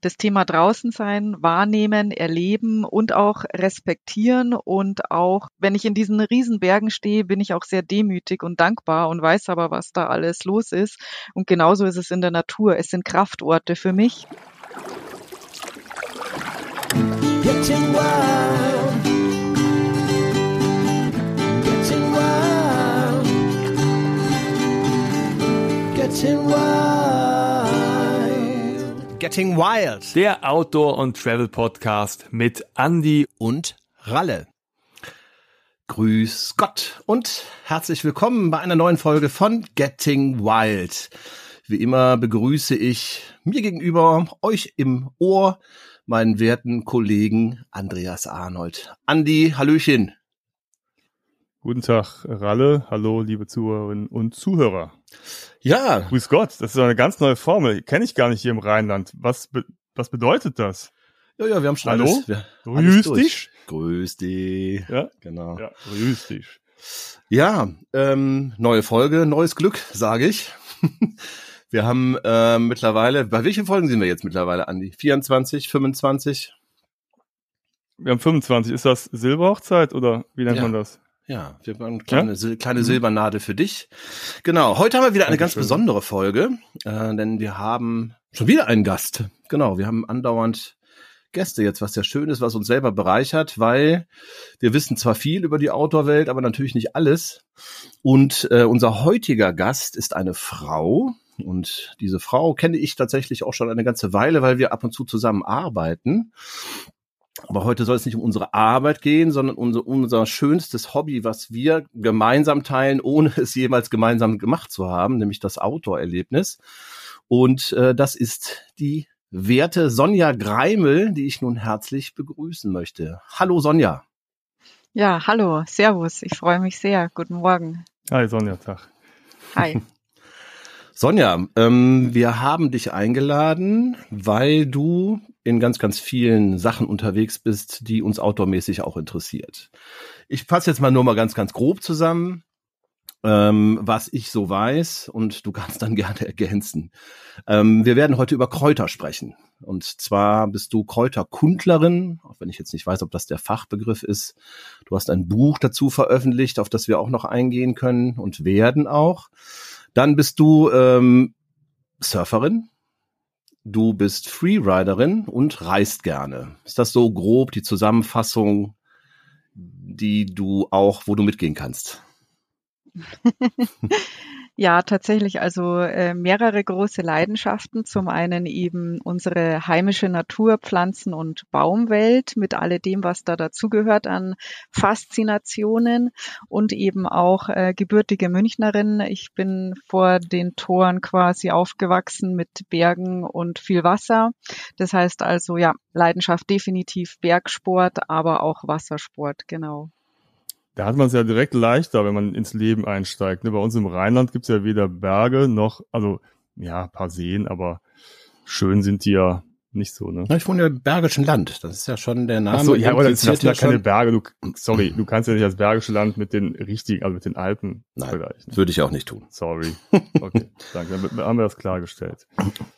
das Thema draußen sein, wahrnehmen, erleben und auch respektieren. Und auch wenn ich in diesen Riesenbergen stehe, bin ich auch sehr demütig und dankbar und weiß aber, was da alles los ist. Und genauso ist es in der Natur. Es sind Kraftorte für mich. Getting wild. Getting wild. Getting wild. Getting Wild. Der Outdoor- und Travel-Podcast mit Andy und Ralle. Grüß Gott und herzlich willkommen bei einer neuen Folge von Getting Wild. Wie immer begrüße ich mir gegenüber euch im Ohr meinen werten Kollegen Andreas Arnold. Andi, Hallöchen. Guten Tag, Ralle. Hallo, liebe Zuhörerinnen und Zuhörer. Ja. Grüß Gott, das ist eine ganz neue Formel. Kenne ich gar nicht hier im Rheinland. Was, be was bedeutet das? Ja, ja, wir haben schon Hallo? alles. Wir, grüß dich. Grüß dich. Ja, genau. Ja, grüß dich. Ja, ähm, neue Folge, neues Glück, sage ich. Wir haben äh, mittlerweile, bei welchen Folgen sind wir jetzt mittlerweile, Andi? 24, 25? Wir haben 25. Ist das Silberhochzeit oder wie nennt Ja. man das? Ja, wir haben eine kleine, Sil kleine Silbernadel für dich. Genau, heute haben wir wieder eine ganz Dankeschön. besondere Folge, äh, denn wir haben schon wieder einen Gast. Genau, wir haben andauernd Gäste jetzt, was sehr schön ist, was uns selber bereichert, weil wir wissen zwar viel über die Outdoor-Welt, aber natürlich nicht alles. Und äh, unser heutiger Gast ist eine Frau. Und diese Frau kenne ich tatsächlich auch schon eine ganze Weile, weil wir ab und zu zusammen arbeiten. Aber heute soll es nicht um unsere Arbeit gehen, sondern unser, unser schönstes Hobby, was wir gemeinsam teilen, ohne es jemals gemeinsam gemacht zu haben, nämlich das Outdoor-Erlebnis. Und äh, das ist die werte Sonja Greimel, die ich nun herzlich begrüßen möchte. Hallo Sonja. Ja, hallo, Servus. Ich freue mich sehr. Guten Morgen. Hi, Sonja, Tag. Hi. Sonja, ähm, wir haben dich eingeladen, weil du in ganz, ganz vielen Sachen unterwegs bist, die uns outdoormäßig auch interessiert. Ich fasse jetzt mal nur mal ganz, ganz grob zusammen, ähm, was ich so weiß und du kannst dann gerne ergänzen. Ähm, wir werden heute über Kräuter sprechen. Und zwar bist du Kräuterkundlerin, auch wenn ich jetzt nicht weiß, ob das der Fachbegriff ist. Du hast ein Buch dazu veröffentlicht, auf das wir auch noch eingehen können und werden auch. Dann bist du ähm, Surferin, du bist Freeriderin und reist gerne. Ist das so grob die Zusammenfassung, die du auch, wo du mitgehen kannst? Ja, tatsächlich. Also äh, mehrere große Leidenschaften. Zum einen eben unsere heimische Natur, Pflanzen- und Baumwelt mit alledem, was da dazugehört an Faszinationen und eben auch äh, gebürtige Münchnerin. Ich bin vor den Toren quasi aufgewachsen mit Bergen und viel Wasser. Das heißt also, ja, Leidenschaft definitiv Bergsport, aber auch Wassersport, genau. Da hat man es ja direkt leichter, wenn man ins Leben einsteigt. ne? Bei uns im Rheinland gibt's ja weder Berge noch, also ja, ein paar Seen, aber schön sind die ja nicht so, ne? Na, ich wohne ja im Bergischen Land. Das ist ja schon der Name. Ach so, ja, aber das sind ja keine Berge. Du, sorry, du kannst ja nicht das Bergische Land mit den richtigen, also mit den Alpen Nein. vergleichen. Würde ich auch nicht tun. Sorry. Okay, danke. Dann haben wir das klargestellt.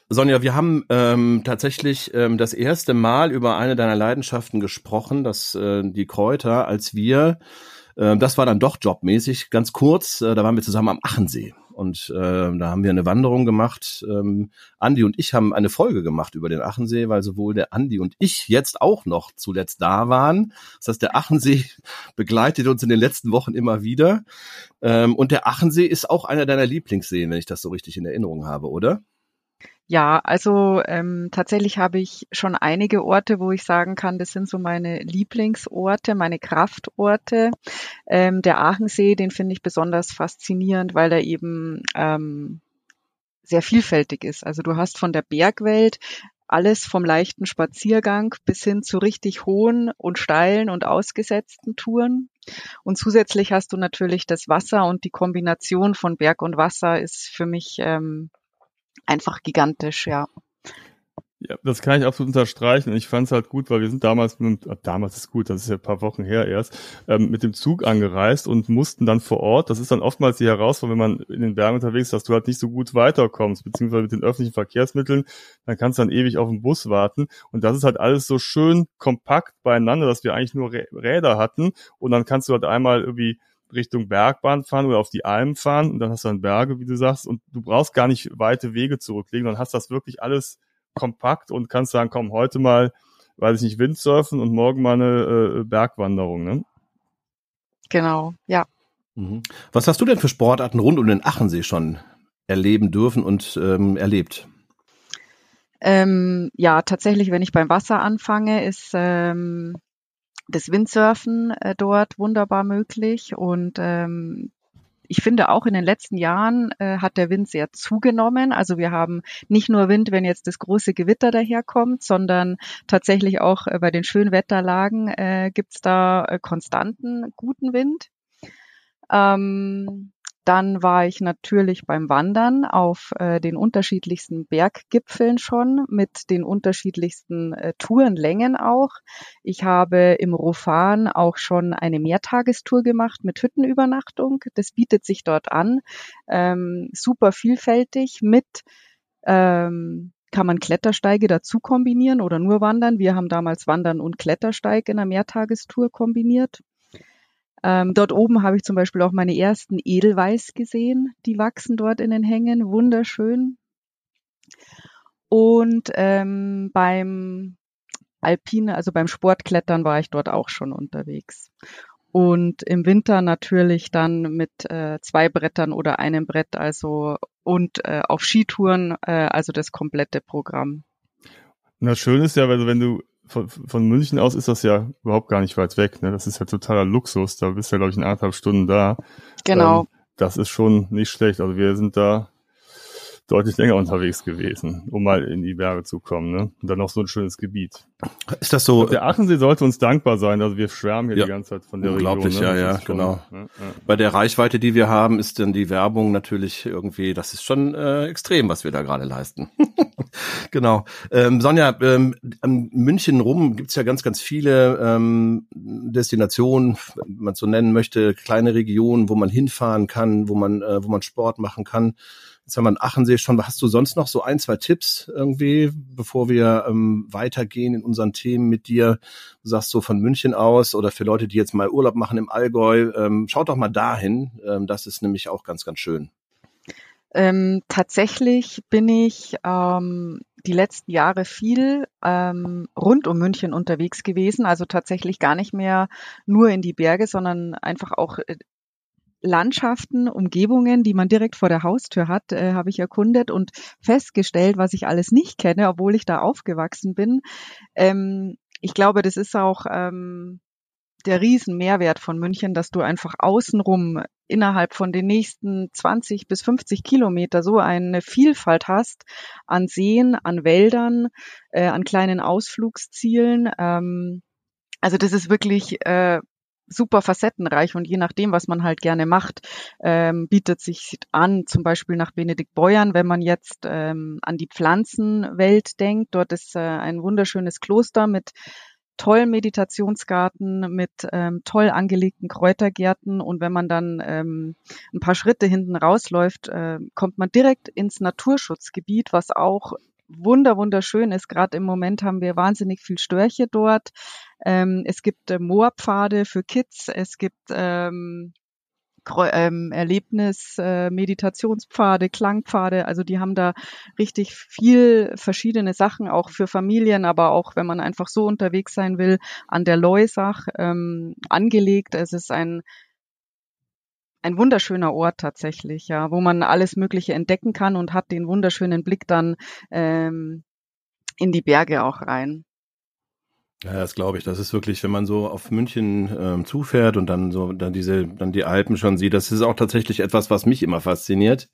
Sonja, wir haben ähm, tatsächlich ähm, das erste Mal über eine deiner Leidenschaften gesprochen, das äh, die Kräuter, als wir, äh, das war dann doch jobmäßig, ganz kurz, äh, da waren wir zusammen am Achensee. Und äh, da haben wir eine Wanderung gemacht. Ähm, Andi und ich haben eine Folge gemacht über den Achensee, weil sowohl der Andi und ich jetzt auch noch zuletzt da waren. Das heißt, der Achensee begleitet uns in den letzten Wochen immer wieder. Ähm, und der Achensee ist auch einer deiner Lieblingsseen, wenn ich das so richtig in Erinnerung habe, oder? Ja, also ähm, tatsächlich habe ich schon einige Orte, wo ich sagen kann, das sind so meine Lieblingsorte, meine Kraftorte. Ähm, der Aachensee, den finde ich besonders faszinierend, weil er eben ähm, sehr vielfältig ist. Also du hast von der Bergwelt alles vom leichten Spaziergang bis hin zu richtig hohen und steilen und ausgesetzten Touren. Und zusätzlich hast du natürlich das Wasser und die Kombination von Berg und Wasser ist für mich ähm, einfach gigantisch, ja. Ja, das kann ich absolut unterstreichen. Und ich fand es halt gut, weil wir sind damals, mit, äh, damals ist gut, das ist ja ein paar Wochen her erst, ähm, mit dem Zug angereist und mussten dann vor Ort, das ist dann oftmals die Herausforderung, wenn man in den Bergen unterwegs ist, dass du halt nicht so gut weiterkommst, beziehungsweise mit den öffentlichen Verkehrsmitteln, dann kannst du dann ewig auf den Bus warten. Und das ist halt alles so schön kompakt beieinander, dass wir eigentlich nur Räder hatten. Und dann kannst du halt einmal irgendwie Richtung Bergbahn fahren oder auf die Alm fahren und dann hast du dann Berge, wie du sagst, und du brauchst gar nicht weite Wege zurücklegen, dann hast das wirklich alles kompakt und kannst sagen, komm, heute mal, weiß ich nicht, Windsurfen und morgen mal eine äh, Bergwanderung, ne? Genau, ja. Mhm. Was hast du denn für Sportarten rund um den Achensee schon erleben dürfen und ähm, erlebt? Ähm, ja, tatsächlich, wenn ich beim Wasser anfange, ist ähm, das Windsurfen äh, dort wunderbar möglich und ähm, ich finde auch in den letzten Jahren äh, hat der Wind sehr zugenommen. Also wir haben nicht nur Wind, wenn jetzt das große Gewitter daherkommt, sondern tatsächlich auch äh, bei den schönen Wetterlagen äh, gibt es da äh, konstanten guten Wind. Ähm, dann war ich natürlich beim Wandern auf äh, den unterschiedlichsten Berggipfeln schon, mit den unterschiedlichsten äh, Tourenlängen auch. Ich habe im Rofan auch schon eine Mehrtagestour gemacht mit Hüttenübernachtung. Das bietet sich dort an. Ähm, super vielfältig mit ähm, kann man Klettersteige dazu kombinieren oder nur wandern. Wir haben damals Wandern und Klettersteig in einer Mehrtagestour kombiniert. Ähm, dort oben habe ich zum Beispiel auch meine ersten Edelweiß gesehen. Die wachsen dort in den Hängen. Wunderschön. Und ähm, beim Alpine, also beim Sportklettern war ich dort auch schon unterwegs. Und im Winter natürlich dann mit äh, zwei Brettern oder einem Brett, also und äh, auf Skitouren, äh, also das komplette Programm. Na schön ist ja, wenn du, wenn du von, von München aus ist das ja überhaupt gar nicht weit weg. Ne? Das ist ja totaler Luxus. Da bist du ja, glaube ich, in anderthalb Stunden da. Genau. Ähm, das ist schon nicht schlecht. Also wir sind da deutlich länger unterwegs gewesen, um mal in die Berge zu kommen. Ne? Und dann noch so ein schönes Gebiet. Ist das so? Der Achensee sollte uns dankbar sein. Also wir schwärmen hier ja, die ganze Zeit von der unglaublich, Region. Unglaublich, ne? ja, ja, schon, genau. Ne? Ja. Bei der Reichweite, die wir haben, ist dann die Werbung natürlich irgendwie, das ist schon äh, extrem, was wir da gerade leisten. genau. Ähm, Sonja, ähm, an München rum gibt's ja ganz, ganz viele ähm, Destinationen, wenn man so nennen möchte, kleine Regionen, wo man hinfahren kann, wo man, äh, wo man Sport machen kann. Jetzt haben wir einen Achensee schon. Hast du sonst noch so ein, zwei Tipps irgendwie, bevor wir ähm, weitergehen in unseren Themen mit dir? Du sagst so von München aus oder für Leute, die jetzt mal Urlaub machen im Allgäu, ähm, schaut doch mal dahin. Ähm, das ist nämlich auch ganz, ganz schön. Ähm, tatsächlich bin ich ähm, die letzten Jahre viel ähm, rund um München unterwegs gewesen, also tatsächlich gar nicht mehr nur in die Berge, sondern einfach auch äh, Landschaften, Umgebungen, die man direkt vor der Haustür hat, äh, habe ich erkundet und festgestellt, was ich alles nicht kenne, obwohl ich da aufgewachsen bin. Ähm, ich glaube, das ist auch ähm, der Riesenmehrwert von München, dass du einfach außenrum innerhalb von den nächsten 20 bis 50 Kilometer so eine Vielfalt hast an Seen, an Wäldern, äh, an kleinen Ausflugszielen. Ähm, also das ist wirklich äh, super facettenreich und je nachdem, was man halt gerne macht, ähm, bietet sich an, zum Beispiel nach Benedikt Beuern, wenn man jetzt ähm, an die Pflanzenwelt denkt. Dort ist äh, ein wunderschönes Kloster mit tollen Meditationsgarten, mit ähm, toll angelegten Kräutergärten und wenn man dann ähm, ein paar Schritte hinten rausläuft, äh, kommt man direkt ins Naturschutzgebiet, was auch wunder wunderschön ist. Gerade im Moment haben wir wahnsinnig viel Störche dort. Ähm, es gibt äh, Moorpfade für Kids. Es gibt ähm, ähm, Erlebnis, äh, Meditationspfade, Klangpfade. Also die haben da richtig viel verschiedene Sachen, auch für Familien, aber auch wenn man einfach so unterwegs sein will, an der Leusach ähm, angelegt. Es ist ein ein wunderschöner Ort tatsächlich, ja, wo man alles Mögliche entdecken kann und hat den wunderschönen Blick dann ähm, in die Berge auch rein. Ja, das glaube ich. Das ist wirklich, wenn man so auf München ähm, zufährt und dann so dann diese dann die Alpen schon sieht, das ist auch tatsächlich etwas, was mich immer fasziniert,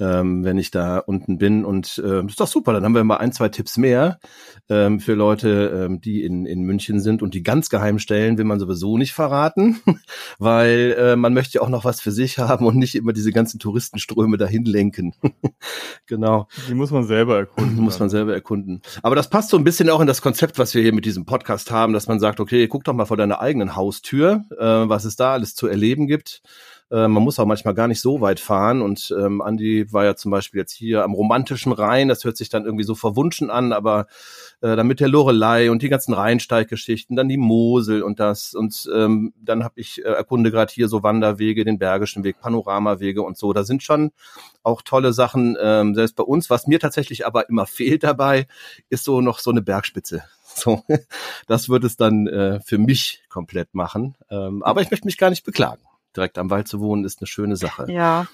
ähm, wenn ich da unten bin. Und äh, ist doch super. Dann haben wir mal ein, zwei Tipps mehr. ähm, für Leute, ähm, die in, in München sind und die ganz geheimen Stellen will man sowieso nicht verraten, weil äh, man möchte ja auch noch was für sich haben und nicht immer diese ganzen Touristenströme dahin lenken. genau. Die muss man selber erkunden. Die muss man selber erkunden. Aber das passt so ein bisschen auch in das Konzept, was wir hier mit diesem Podcast haben, dass man sagt, okay, guck doch mal vor deiner eigenen Haustür, äh, was es da alles zu erleben gibt. Äh, man muss auch manchmal gar nicht so weit fahren. Und ähm, Andi war ja zum Beispiel jetzt hier am romantischen Rhein. Das hört sich dann irgendwie so verwunschen an, aber äh, dann mit der Lorelei und die ganzen Rheinsteiggeschichten, dann die Mosel und das. Und ähm, dann habe ich äh, erkunde gerade hier so Wanderwege, den Bergischen Weg, Panoramawege und so. Da sind schon auch tolle Sachen, ähm, selbst bei uns. Was mir tatsächlich aber immer fehlt dabei, ist so noch so eine Bergspitze. So, das wird es dann äh, für mich komplett machen. Ähm, aber ich möchte mich gar nicht beklagen direkt am Wald zu wohnen, ist eine schöne Sache. Ja.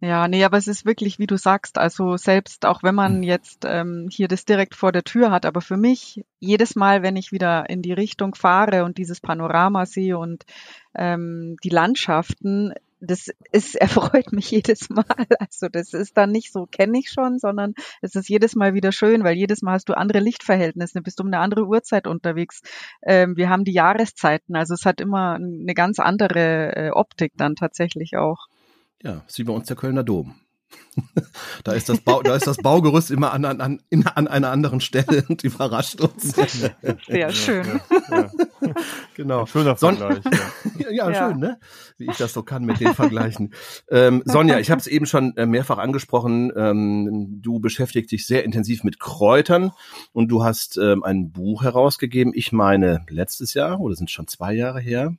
Ja, nee, aber es ist wirklich, wie du sagst, also selbst auch wenn man hm. jetzt ähm, hier das direkt vor der Tür hat, aber für mich jedes Mal, wenn ich wieder in die Richtung fahre und dieses Panorama sehe und ähm, die Landschaften, das ist, erfreut mich jedes Mal. Also das ist dann nicht so, kenne ich schon, sondern es ist jedes Mal wieder schön, weil jedes Mal hast du andere Lichtverhältnisse, bist um eine andere Uhrzeit unterwegs. Ähm, wir haben die Jahreszeiten, also es hat immer eine ganz andere äh, Optik dann tatsächlich auch. Ja, ist wie bei uns der Kölner Dom. Da ist das Bau, da ist das Baugerüst immer an, an, an, an einer anderen Stelle und überrascht uns. Sehr schön. Ja, ja. Genau. Ein schöner Vergleich. ja, ja, ja, schön, ne? Wie ich das so kann mit den Vergleichen. Ähm, Sonja, ich habe es eben schon äh, mehrfach angesprochen. Ähm, du beschäftigst dich sehr intensiv mit Kräutern und du hast ähm, ein Buch herausgegeben. Ich meine letztes Jahr oder sind schon zwei Jahre her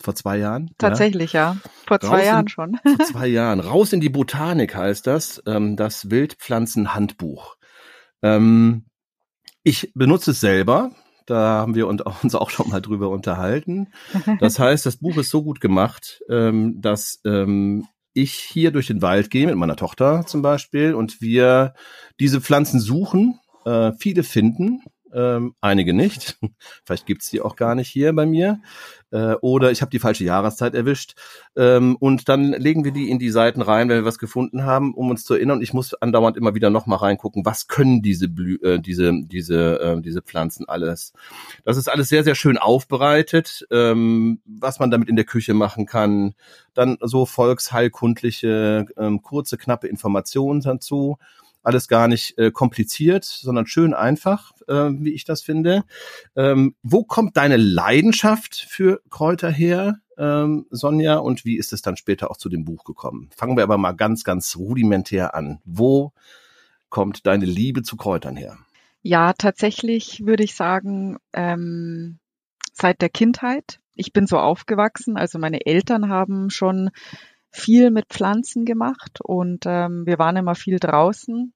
vor zwei Jahren. Tatsächlich, ja. ja. Vor zwei Raus Jahren schon. vor zwei Jahren. Raus in die Botanik heißt das, ähm, das Wildpflanzenhandbuch. Ähm, ich benutze es selber. Da haben wir uns auch schon mal drüber unterhalten. Das heißt, das Buch ist so gut gemacht, ähm, dass ähm, ich hier durch den Wald gehe mit meiner Tochter zum Beispiel und wir diese Pflanzen suchen, äh, viele finden ähm, einige nicht. Vielleicht gibt's die auch gar nicht hier bei mir. Äh, oder ich habe die falsche Jahreszeit erwischt. Ähm, und dann legen wir die in die Seiten rein, wenn wir was gefunden haben, um uns zu erinnern. Ich muss andauernd immer wieder nochmal reingucken, was können diese Blü äh, diese, diese, äh, diese Pflanzen alles. Das ist alles sehr, sehr schön aufbereitet, ähm, was man damit in der Küche machen kann. Dann so volksheilkundliche, ähm, kurze, knappe Informationen dazu alles gar nicht äh, kompliziert, sondern schön einfach, äh, wie ich das finde. Ähm, wo kommt deine Leidenschaft für Kräuter her, ähm, Sonja, und wie ist es dann später auch zu dem Buch gekommen? Fangen wir aber mal ganz, ganz rudimentär an. Wo kommt deine Liebe zu Kräutern her? Ja, tatsächlich würde ich sagen, ähm, seit der Kindheit. Ich bin so aufgewachsen, also meine Eltern haben schon viel mit Pflanzen gemacht und ähm, wir waren immer viel draußen.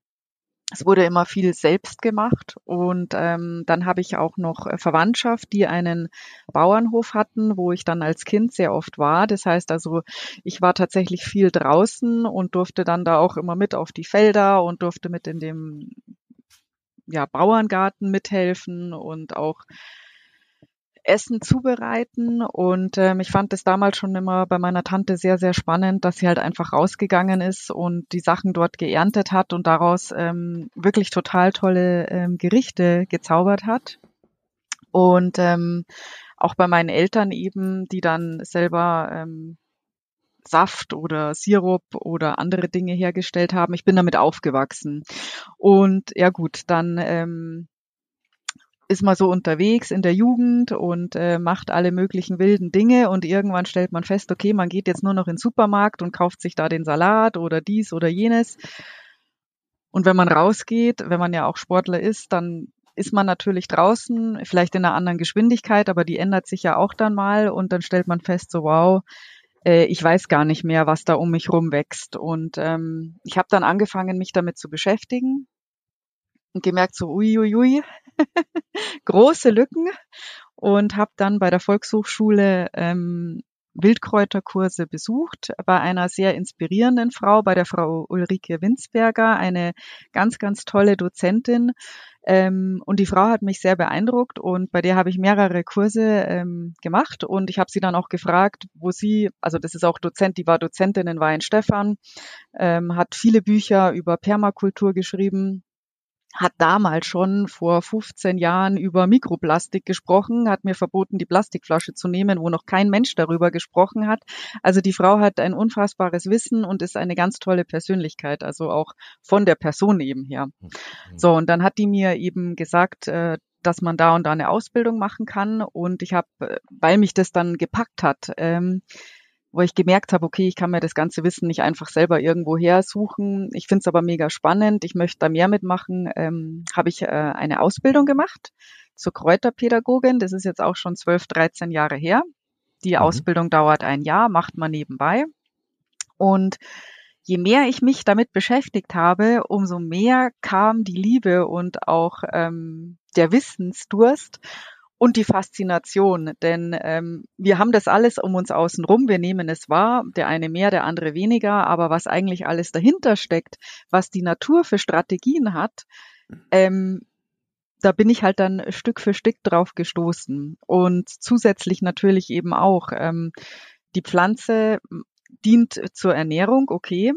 Es wurde immer viel selbst gemacht und ähm, dann habe ich auch noch äh, Verwandtschaft, die einen Bauernhof hatten, wo ich dann als Kind sehr oft war. Das heißt also, ich war tatsächlich viel draußen und durfte dann da auch immer mit auf die Felder und durfte mit in dem ja, Bauerngarten mithelfen und auch Essen zubereiten. Und ähm, ich fand es damals schon immer bei meiner Tante sehr, sehr spannend, dass sie halt einfach rausgegangen ist und die Sachen dort geerntet hat und daraus ähm, wirklich total tolle ähm, Gerichte gezaubert hat. Und ähm, auch bei meinen Eltern eben, die dann selber ähm, Saft oder Sirup oder andere Dinge hergestellt haben. Ich bin damit aufgewachsen. Und ja gut, dann ähm, ist man so unterwegs in der Jugend und äh, macht alle möglichen wilden Dinge und irgendwann stellt man fest, okay, man geht jetzt nur noch in den Supermarkt und kauft sich da den Salat oder dies oder jenes. Und wenn man rausgeht, wenn man ja auch Sportler ist, dann ist man natürlich draußen, vielleicht in einer anderen Geschwindigkeit, aber die ändert sich ja auch dann mal und dann stellt man fest, so wow, äh, ich weiß gar nicht mehr, was da um mich rum wächst. Und ähm, ich habe dann angefangen, mich damit zu beschäftigen und gemerkt, so uiuiui, ui, ui, große Lücken und habe dann bei der Volkshochschule ähm, Wildkräuterkurse besucht bei einer sehr inspirierenden Frau, bei der Frau Ulrike Winsberger, eine ganz, ganz tolle Dozentin. Ähm, und die Frau hat mich sehr beeindruckt und bei der habe ich mehrere Kurse ähm, gemacht und ich habe sie dann auch gefragt, wo sie, also das ist auch Dozent, die war Dozentin in Weinstefan, ähm, hat viele Bücher über Permakultur geschrieben hat damals schon vor 15 Jahren über Mikroplastik gesprochen, hat mir verboten, die Plastikflasche zu nehmen, wo noch kein Mensch darüber gesprochen hat. Also die Frau hat ein unfassbares Wissen und ist eine ganz tolle Persönlichkeit, also auch von der Person eben her. Mhm. So, und dann hat die mir eben gesagt, äh, dass man da und da eine Ausbildung machen kann. Und ich habe, äh, weil mich das dann gepackt hat, ähm, wo ich gemerkt habe, okay, ich kann mir das ganze Wissen nicht einfach selber irgendwo her suchen. Ich finde es aber mega spannend, ich möchte da mehr mitmachen, ähm, habe ich äh, eine Ausbildung gemacht zur Kräuterpädagogin. Das ist jetzt auch schon 12, 13 Jahre her. Die mhm. Ausbildung dauert ein Jahr, macht man nebenbei. Und je mehr ich mich damit beschäftigt habe, umso mehr kam die Liebe und auch ähm, der Wissensdurst und die Faszination, denn ähm, wir haben das alles um uns außen rum, wir nehmen es wahr, der eine mehr, der andere weniger, aber was eigentlich alles dahinter steckt, was die Natur für Strategien hat, ähm, da bin ich halt dann Stück für Stück drauf gestoßen. Und zusätzlich natürlich eben auch, ähm, die Pflanze dient zur Ernährung, okay,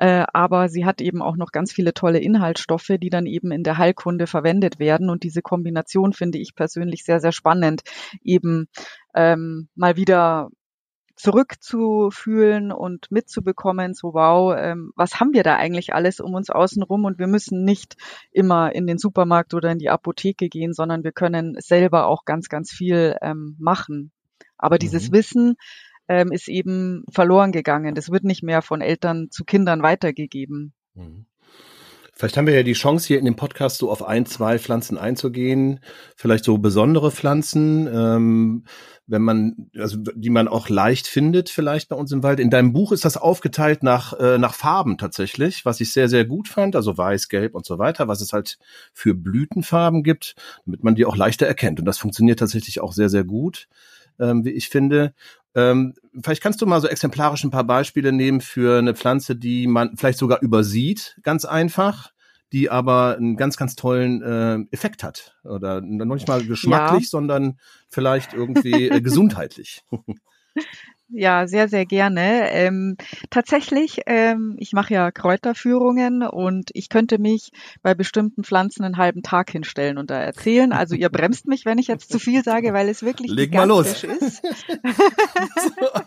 äh, aber sie hat eben auch noch ganz viele tolle Inhaltsstoffe, die dann eben in der Heilkunde verwendet werden. Und diese Kombination finde ich persönlich sehr, sehr spannend, eben ähm, mal wieder zurückzufühlen und mitzubekommen, so wow, ähm, was haben wir da eigentlich alles um uns außen rum und wir müssen nicht immer in den Supermarkt oder in die Apotheke gehen, sondern wir können selber auch ganz, ganz viel ähm, machen. Aber dieses mhm. Wissen, ähm, ist eben verloren gegangen. Das wird nicht mehr von Eltern zu Kindern weitergegeben. Mhm. Vielleicht haben wir ja die Chance, hier in dem Podcast so auf ein, zwei Pflanzen einzugehen. Vielleicht so besondere Pflanzen, ähm, wenn man, also die man auch leicht findet, vielleicht bei uns im Wald. In deinem Buch ist das aufgeteilt nach, äh, nach Farben tatsächlich, was ich sehr, sehr gut fand. Also weiß, gelb und so weiter, was es halt für Blütenfarben gibt, damit man die auch leichter erkennt. Und das funktioniert tatsächlich auch sehr, sehr gut, ähm, wie ich finde. Ähm, vielleicht kannst du mal so exemplarisch ein paar Beispiele nehmen für eine Pflanze, die man vielleicht sogar übersieht, ganz einfach, die aber einen ganz, ganz tollen äh, Effekt hat. Oder noch nicht mal geschmacklich, ja. sondern vielleicht irgendwie äh, gesundheitlich. Ja, sehr, sehr gerne. Ähm, tatsächlich, ähm, ich mache ja Kräuterführungen und ich könnte mich bei bestimmten Pflanzen einen halben Tag hinstellen und da erzählen. Also ihr bremst mich, wenn ich jetzt zu viel sage, weil es wirklich Leg mal los. ist.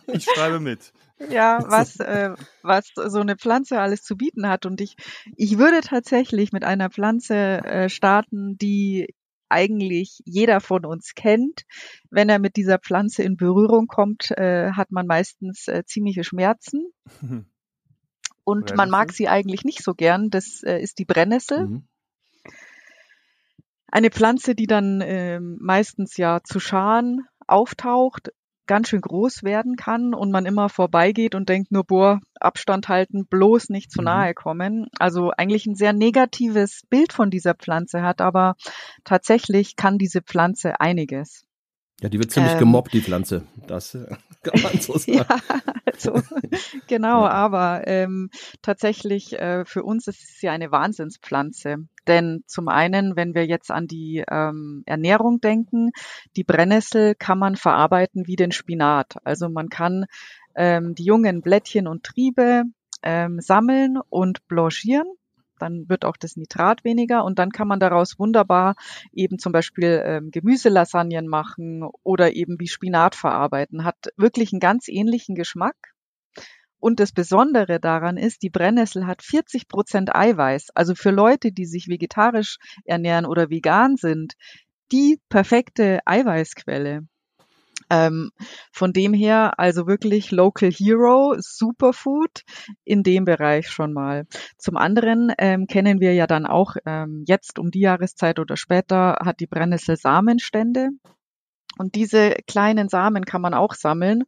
ich schreibe mit. Ja, was, äh, was so eine Pflanze alles zu bieten hat. Und ich, ich würde tatsächlich mit einer Pflanze äh, starten, die eigentlich jeder von uns kennt. Wenn er mit dieser Pflanze in Berührung kommt, äh, hat man meistens äh, ziemliche Schmerzen. Und Brennnessel. man mag sie eigentlich nicht so gern. Das äh, ist die Brennnessel. Mhm. Eine Pflanze, die dann äh, meistens ja zu Scharen auftaucht, ganz schön groß werden kann und man immer vorbeigeht und denkt nur, boah, Abstand halten, bloß nicht zu mhm. nahe kommen. Also eigentlich ein sehr negatives Bild von dieser Pflanze hat, aber tatsächlich kann diese Pflanze einiges. Ja, die wird ziemlich ähm, gemobbt, die Pflanze. Das äh, kann man so sagen. ja, also, genau, ja. aber ähm, tatsächlich äh, für uns ist ja eine Wahnsinnspflanze. Denn zum einen, wenn wir jetzt an die ähm, Ernährung denken, die Brennnessel kann man verarbeiten wie den Spinat. Also man kann ähm, die jungen Blättchen und Triebe ähm, sammeln und blanchieren dann wird auch das Nitrat weniger und dann kann man daraus wunderbar eben zum Beispiel ähm, Gemüselasagnen machen oder eben wie Spinat verarbeiten. Hat wirklich einen ganz ähnlichen Geschmack. Und das Besondere daran ist, die Brennnessel hat 40 Prozent Eiweiß. Also für Leute, die sich vegetarisch ernähren oder vegan sind, die perfekte Eiweißquelle. Ähm, von dem her also wirklich Local Hero, Superfood in dem Bereich schon mal. Zum anderen ähm, kennen wir ja dann auch ähm, jetzt um die Jahreszeit oder später hat die Brennnessel Samenstände. Und diese kleinen Samen kann man auch sammeln,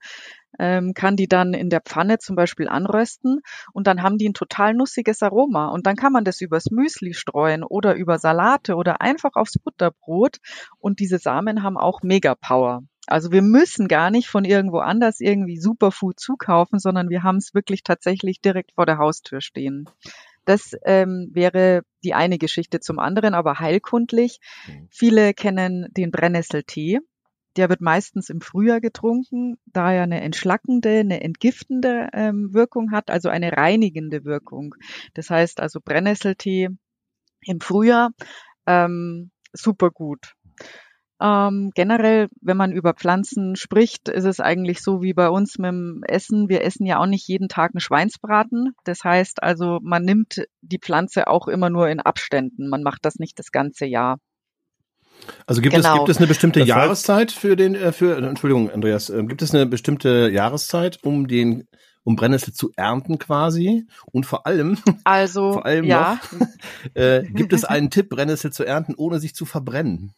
ähm, kann die dann in der Pfanne zum Beispiel anrösten und dann haben die ein total nussiges Aroma. Und dann kann man das übers Müsli streuen oder über Salate oder einfach aufs Butterbrot. Und diese Samen haben auch Mega Power. Also wir müssen gar nicht von irgendwo anders irgendwie Superfood zukaufen, sondern wir haben es wirklich tatsächlich direkt vor der Haustür stehen. Das ähm, wäre die eine Geschichte zum anderen, aber heilkundlich. Mhm. Viele kennen den Brennnesseltee. Der wird meistens im Frühjahr getrunken, da er eine entschlackende, eine entgiftende ähm, Wirkung hat, also eine reinigende Wirkung. Das heißt also Brennnesseltee im Frühjahr ähm, super gut. Ähm, generell, wenn man über Pflanzen spricht, ist es eigentlich so wie bei uns mit dem Essen. Wir essen ja auch nicht jeden Tag einen Schweinsbraten. Das heißt also, man nimmt die Pflanze auch immer nur in Abständen. Man macht das nicht das ganze Jahr. Also gibt genau. es gibt es eine bestimmte das Jahreszeit für den äh, für Entschuldigung Andreas äh, gibt es eine bestimmte Jahreszeit um den um Brennnessel zu ernten quasi und vor allem also vor allem ja. noch äh, gibt es einen Tipp Brennnessel zu ernten ohne sich zu verbrennen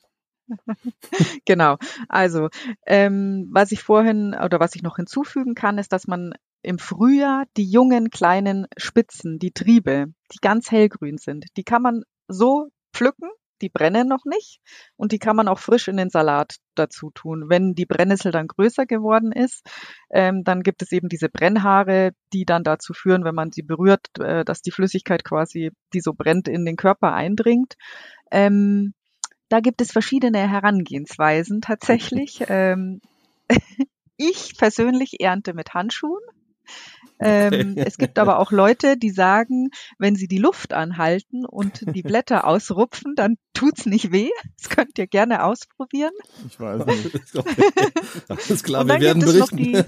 genau. Also, ähm, was ich vorhin oder was ich noch hinzufügen kann, ist, dass man im Frühjahr die jungen kleinen Spitzen, die Triebe, die ganz hellgrün sind, die kann man so pflücken, die brennen noch nicht und die kann man auch frisch in den Salat dazu tun. Wenn die Brennnessel dann größer geworden ist, ähm, dann gibt es eben diese Brennhaare, die dann dazu führen, wenn man sie berührt, äh, dass die Flüssigkeit quasi, die so brennt, in den Körper eindringt. Ähm, da gibt es verschiedene Herangehensweisen tatsächlich. Ähm, ich persönlich ernte mit Handschuhen. Ähm, es gibt aber auch Leute, die sagen, wenn sie die Luft anhalten und die Blätter ausrupfen, dann tut's nicht weh. Das könnt ihr gerne ausprobieren. Ich weiß nicht. Alles klar, wir werden berichten. Die,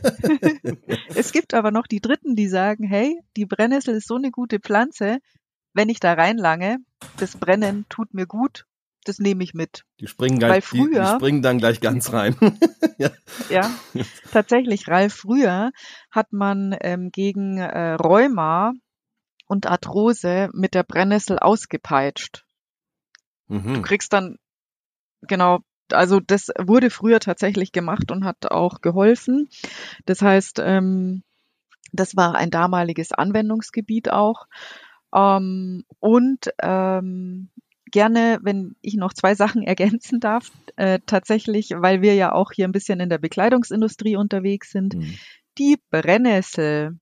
es gibt aber noch die Dritten, die sagen, hey, die Brennnessel ist so eine gute Pflanze, wenn ich da reinlange, das Brennen tut mir gut das nehme ich mit. Die springen, gleich, früher, die, die springen dann gleich ganz rein. ja. ja, tatsächlich, Ralf, früher hat man ähm, gegen äh, Rheuma und Arthrose mit der Brennnessel ausgepeitscht. Mhm. Du kriegst dann, genau, also das wurde früher tatsächlich gemacht und hat auch geholfen. Das heißt, ähm, das war ein damaliges Anwendungsgebiet auch. Ähm, und ähm, gerne, wenn ich noch zwei Sachen ergänzen darf, äh, tatsächlich, weil wir ja auch hier ein bisschen in der Bekleidungsindustrie unterwegs sind. Mhm. Die Brennnessel,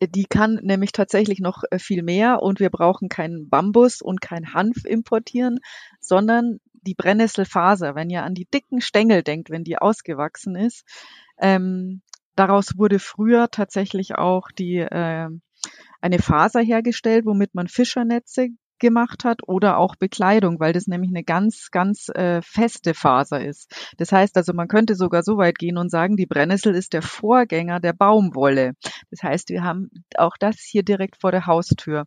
die kann nämlich tatsächlich noch äh, viel mehr und wir brauchen keinen Bambus und kein Hanf importieren, sondern die Brennnesselfaser, wenn ihr an die dicken Stängel denkt, wenn die ausgewachsen ist, ähm, daraus wurde früher tatsächlich auch die äh, eine Faser hergestellt, womit man Fischernetze gemacht hat oder auch Bekleidung, weil das nämlich eine ganz, ganz äh, feste Faser ist. Das heißt also, man könnte sogar so weit gehen und sagen, die Brennnessel ist der Vorgänger der Baumwolle. Das heißt, wir haben auch das hier direkt vor der Haustür.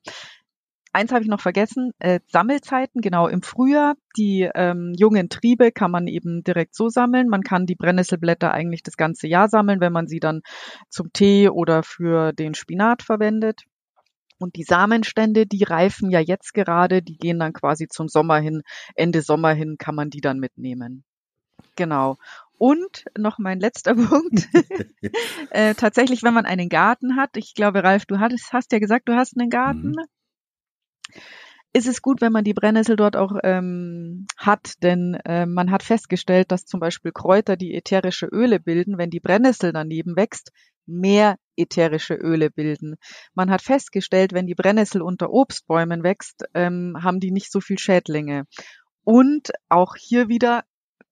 Eins habe ich noch vergessen, äh, Sammelzeiten, genau im Frühjahr. Die ähm, jungen Triebe kann man eben direkt so sammeln. Man kann die Brennnesselblätter eigentlich das ganze Jahr sammeln, wenn man sie dann zum Tee oder für den Spinat verwendet. Und die Samenstände, die reifen ja jetzt gerade, die gehen dann quasi zum Sommer hin, Ende Sommer hin kann man die dann mitnehmen. Genau. Und noch mein letzter Punkt. äh, tatsächlich, wenn man einen Garten hat, ich glaube, Ralf, du hattest, hast ja gesagt, du hast einen Garten. Mhm. Ist es gut, wenn man die Brennnessel dort auch ähm, hat, denn äh, man hat festgestellt, dass zum Beispiel Kräuter, die ätherische Öle bilden, wenn die Brennnessel daneben wächst, mehr ätherische Öle bilden. Man hat festgestellt, wenn die Brennnessel unter Obstbäumen wächst, ähm, haben die nicht so viel Schädlinge. Und auch hier wieder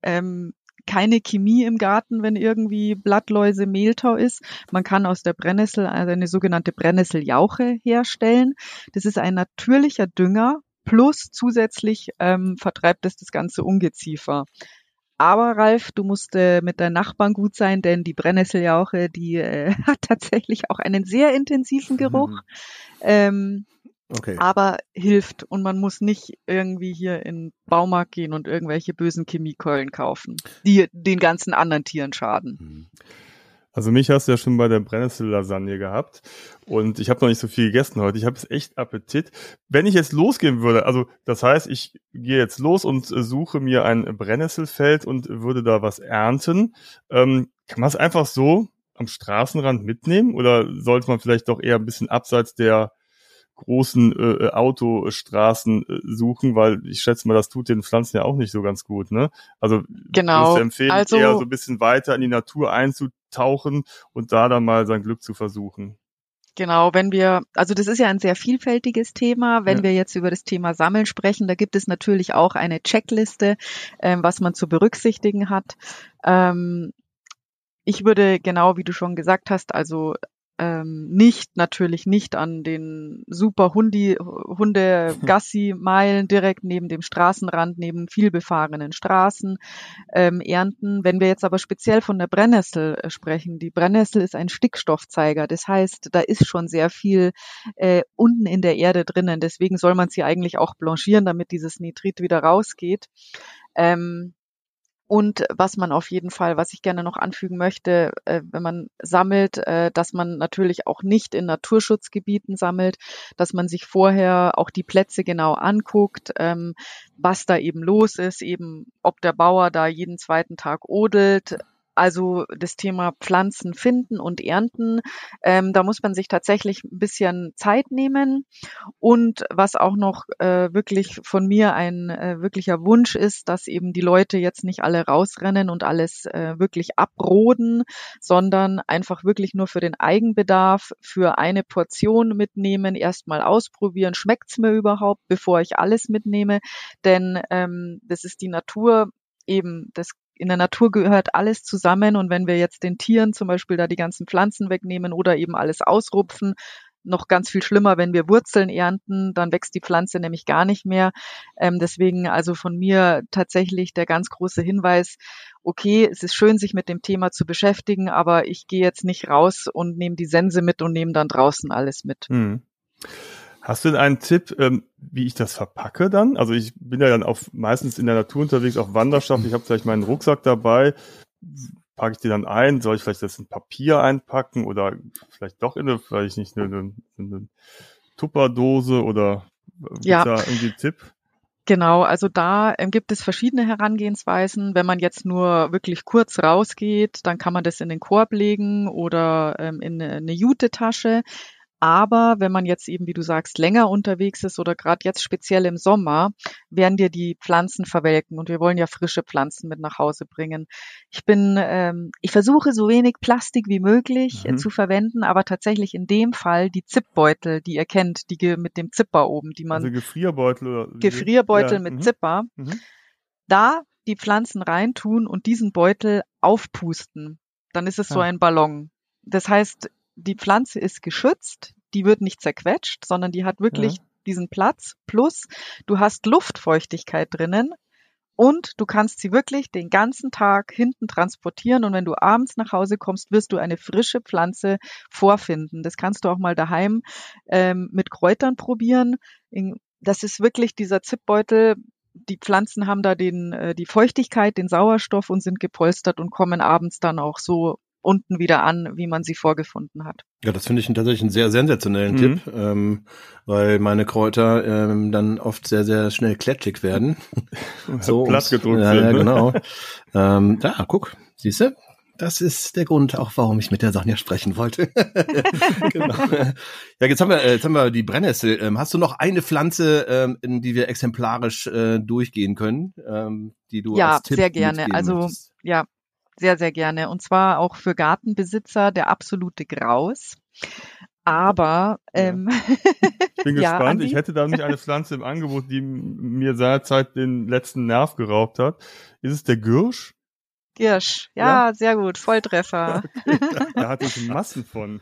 ähm, keine Chemie im Garten, wenn irgendwie Blattläuse, Mehltau ist. Man kann aus der Brennnessel also eine sogenannte Brennnesseljauche herstellen. Das ist ein natürlicher Dünger plus zusätzlich ähm, vertreibt es das ganze Ungeziefer. Aber Ralf, du musst äh, mit deinen Nachbarn gut sein, denn die Brennnesseljauche, die äh, hat tatsächlich auch einen sehr intensiven Geruch. Mhm. Ähm, okay. Aber hilft und man muss nicht irgendwie hier in Baumarkt gehen und irgendwelche bösen Chemiekeulen kaufen, die den ganzen anderen Tieren schaden. Mhm. Also mich hast du ja schon bei der Brennnessel-Lasagne gehabt und ich habe noch nicht so viel gegessen heute. Ich habe echt Appetit. Wenn ich jetzt losgehen würde, also das heißt, ich gehe jetzt los und suche mir ein Brennnesselfeld und würde da was ernten. Ähm, kann man es einfach so am Straßenrand mitnehmen oder sollte man vielleicht doch eher ein bisschen abseits der großen äh, Autostraßen äh, suchen, weil ich schätze mal, das tut den Pflanzen ja auch nicht so ganz gut, ne? Also genau. ich empfehlen, also, eher so ein bisschen weiter in die Natur einzutauchen und da dann mal sein Glück zu versuchen. Genau, wenn wir, also das ist ja ein sehr vielfältiges Thema. Wenn ja. wir jetzt über das Thema Sammeln sprechen, da gibt es natürlich auch eine Checkliste, ähm, was man zu berücksichtigen hat. Ähm, ich würde genau, wie du schon gesagt hast, also ähm, nicht, natürlich nicht an den super Hundi, Hunde-Gassi-Meilen direkt neben dem Straßenrand, neben vielbefahrenen Straßen ähm, ernten. Wenn wir jetzt aber speziell von der Brennnessel äh, sprechen, die Brennnessel ist ein Stickstoffzeiger. Das heißt, da ist schon sehr viel äh, unten in der Erde drinnen. Deswegen soll man sie eigentlich auch blanchieren, damit dieses Nitrit wieder rausgeht. Ähm, und was man auf jeden Fall, was ich gerne noch anfügen möchte, äh, wenn man sammelt, äh, dass man natürlich auch nicht in Naturschutzgebieten sammelt, dass man sich vorher auch die Plätze genau anguckt, ähm, was da eben los ist, eben ob der Bauer da jeden zweiten Tag odelt, also das Thema Pflanzen finden und ernten, ähm, da muss man sich tatsächlich ein bisschen Zeit nehmen. Und was auch noch äh, wirklich von mir ein äh, wirklicher Wunsch ist, dass eben die Leute jetzt nicht alle rausrennen und alles äh, wirklich abroden, sondern einfach wirklich nur für den Eigenbedarf, für eine Portion mitnehmen, erstmal ausprobieren, schmeckt's mir überhaupt, bevor ich alles mitnehme. Denn ähm, das ist die Natur eben, das in der Natur gehört alles zusammen und wenn wir jetzt den Tieren zum Beispiel da die ganzen Pflanzen wegnehmen oder eben alles ausrupfen, noch ganz viel schlimmer, wenn wir Wurzeln ernten, dann wächst die Pflanze nämlich gar nicht mehr. Ähm, deswegen also von mir tatsächlich der ganz große Hinweis, okay, es ist schön, sich mit dem Thema zu beschäftigen, aber ich gehe jetzt nicht raus und nehme die Sense mit und nehme dann draußen alles mit. Hm. Hast du denn einen Tipp, ähm, wie ich das verpacke dann? Also ich bin ja dann auch meistens in der Natur unterwegs, auf Wanderschaft. Ich habe vielleicht meinen Rucksack dabei. Packe ich die dann ein? Soll ich vielleicht das in Papier einpacken oder vielleicht doch in eine, vielleicht nicht eine, eine, eine Tupperdose oder Ja. da irgendwie Tipp? Genau, also da ähm, gibt es verschiedene Herangehensweisen. Wenn man jetzt nur wirklich kurz rausgeht, dann kann man das in den Korb legen oder ähm, in eine, eine Jute-Tasche. Aber wenn man jetzt eben, wie du sagst, länger unterwegs ist oder gerade jetzt speziell im Sommer, werden dir die Pflanzen verwelken und wir wollen ja frische Pflanzen mit nach Hause bringen. Ich bin, ähm, ich versuche so wenig Plastik wie möglich äh, Mhm. zu verwenden, aber tatsächlich in dem Fall die Zipbeutel, die ihr kennt, die mit dem Zipper oben, die man Also Gefrierbeutel oder Gefrierbeutel ja, mit mhm, Zipper, mhm. da die Pflanzen reintun und diesen Beutel aufpusten. Dann ist es so Ah. ein Ballon. Das heißt, die Pflanze ist geschützt, die wird nicht zerquetscht, sondern die hat wirklich Ja. diesen Platz. Plus, du hast Luftfeuchtigkeit drinnen und du kannst sie wirklich den ganzen Tag hinten transportieren und wenn du abends nach Hause kommst, wirst du eine frische Pflanze vorfinden. Das kannst du auch mal daheim ähm, mit Kräutern probieren. Das ist wirklich dieser Zipbeutel. Die Pflanzen haben da den, äh, die Feuchtigkeit, den Sauerstoff und sind gepolstert und kommen abends dann auch so unten wieder an, wie man sie vorgefunden hat. Ja, das finde ich tatsächlich einen sehr sensationellen Mhm. Tipp, ähm, weil meine Kräuter ähm, dann oft sehr, sehr schnell kletschig werden. so platt gedrückt ja, sind. Ja, ne? genau. ähm, da, guck, siehst du? Das ist der Grund auch, warum ich mit der Sonja sprechen wollte. genau. Ja, jetzt haben wir, jetzt haben wir die Brennnessel. Ähm, hast du noch eine Pflanze, ähm, in die wir exemplarisch äh, durchgehen können, ähm, die du Ja, als Tipp sehr gerne. Also möchtest? ja, sehr, sehr gerne. Und zwar auch für Gartenbesitzer der absolute Graus. Aber Ja. ähm, Ich bin Ja, gespannt. Andi? Ich hätte da nicht eine Pflanze im Angebot, die mir seinerzeit den letzten Nerv geraubt hat. Ist es der Girsch? Girsch, ja, sehr gut, Volltreffer. Da hatte ich Massen von.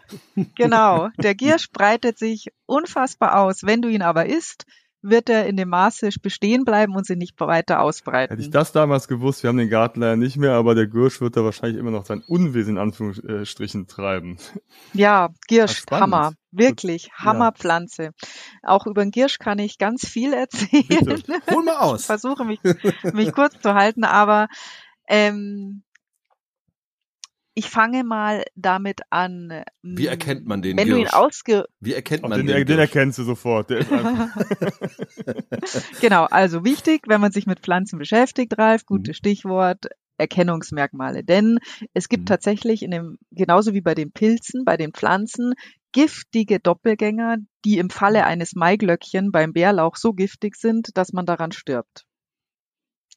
Genau. Der Giersch breitet sich unfassbar aus. Wenn du ihn aber isst, wird er in dem Maße bestehen bleiben und sich nicht weiter ausbreiten. Hätte ich das damals gewusst, wir haben den Garten leider nicht mehr, aber der Girsch wird da wahrscheinlich immer noch sein Unwesen in Anführungsstrichen treiben. Ja, spannend. Hammer. Wirklich, Hammerpflanze. Auch über den Giersch kann ich ganz viel erzählen. Bitte. Hol mal Ich aus. versuche mich, mich kurz zu halten, aber ähm, ich fange mal damit an. Wie erkennt man den Wenn du ihn Girsch? ausge Wie erkennt man den, den, den, Girsch? erkennst du sofort. Der ist einfach, genau, also wichtig, wenn man sich mit Pflanzen beschäftigt, Ralf, Mhm. gutes Stichwort, Erkennungsmerkmale. Denn es gibt Mhm. tatsächlich in dem, genauso wie bei den Pilzen, bei den Pflanzen, giftige Doppelgänger, die im Falle eines Maiglöckchen beim Bärlauch so giftig sind, dass man daran stirbt.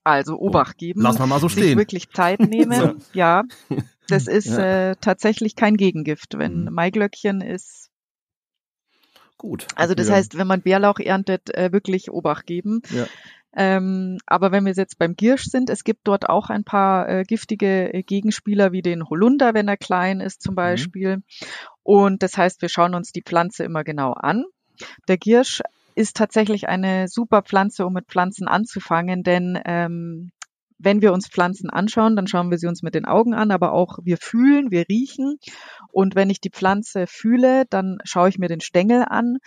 Also Obacht geben. Lass mal so sich stehen. wirklich Zeit nehmen. Ja, das ist Ja. äh, tatsächlich kein Gegengift. Wenn Mhm. Maiglöckchen ist, Gut. also das Ja. heißt, wenn man Bärlauch erntet, äh, wirklich Obacht geben. Ja. Ähm, aber wenn wir jetzt beim Giersch sind, es gibt dort auch ein paar äh, giftige äh, Gegenspieler wie den Holunder, wenn er klein ist zum mhm. Beispiel. Mhm. Und das heißt, wir schauen uns die Pflanze immer genau an. Der Giersch ist tatsächlich eine super Pflanze, um mit Pflanzen anzufangen, denn ähm, wenn wir uns Pflanzen anschauen, dann schauen wir sie uns mit den Augen an, aber auch wir fühlen, wir riechen. Und wenn ich die Pflanze fühle, dann schaue ich mir den Stängel an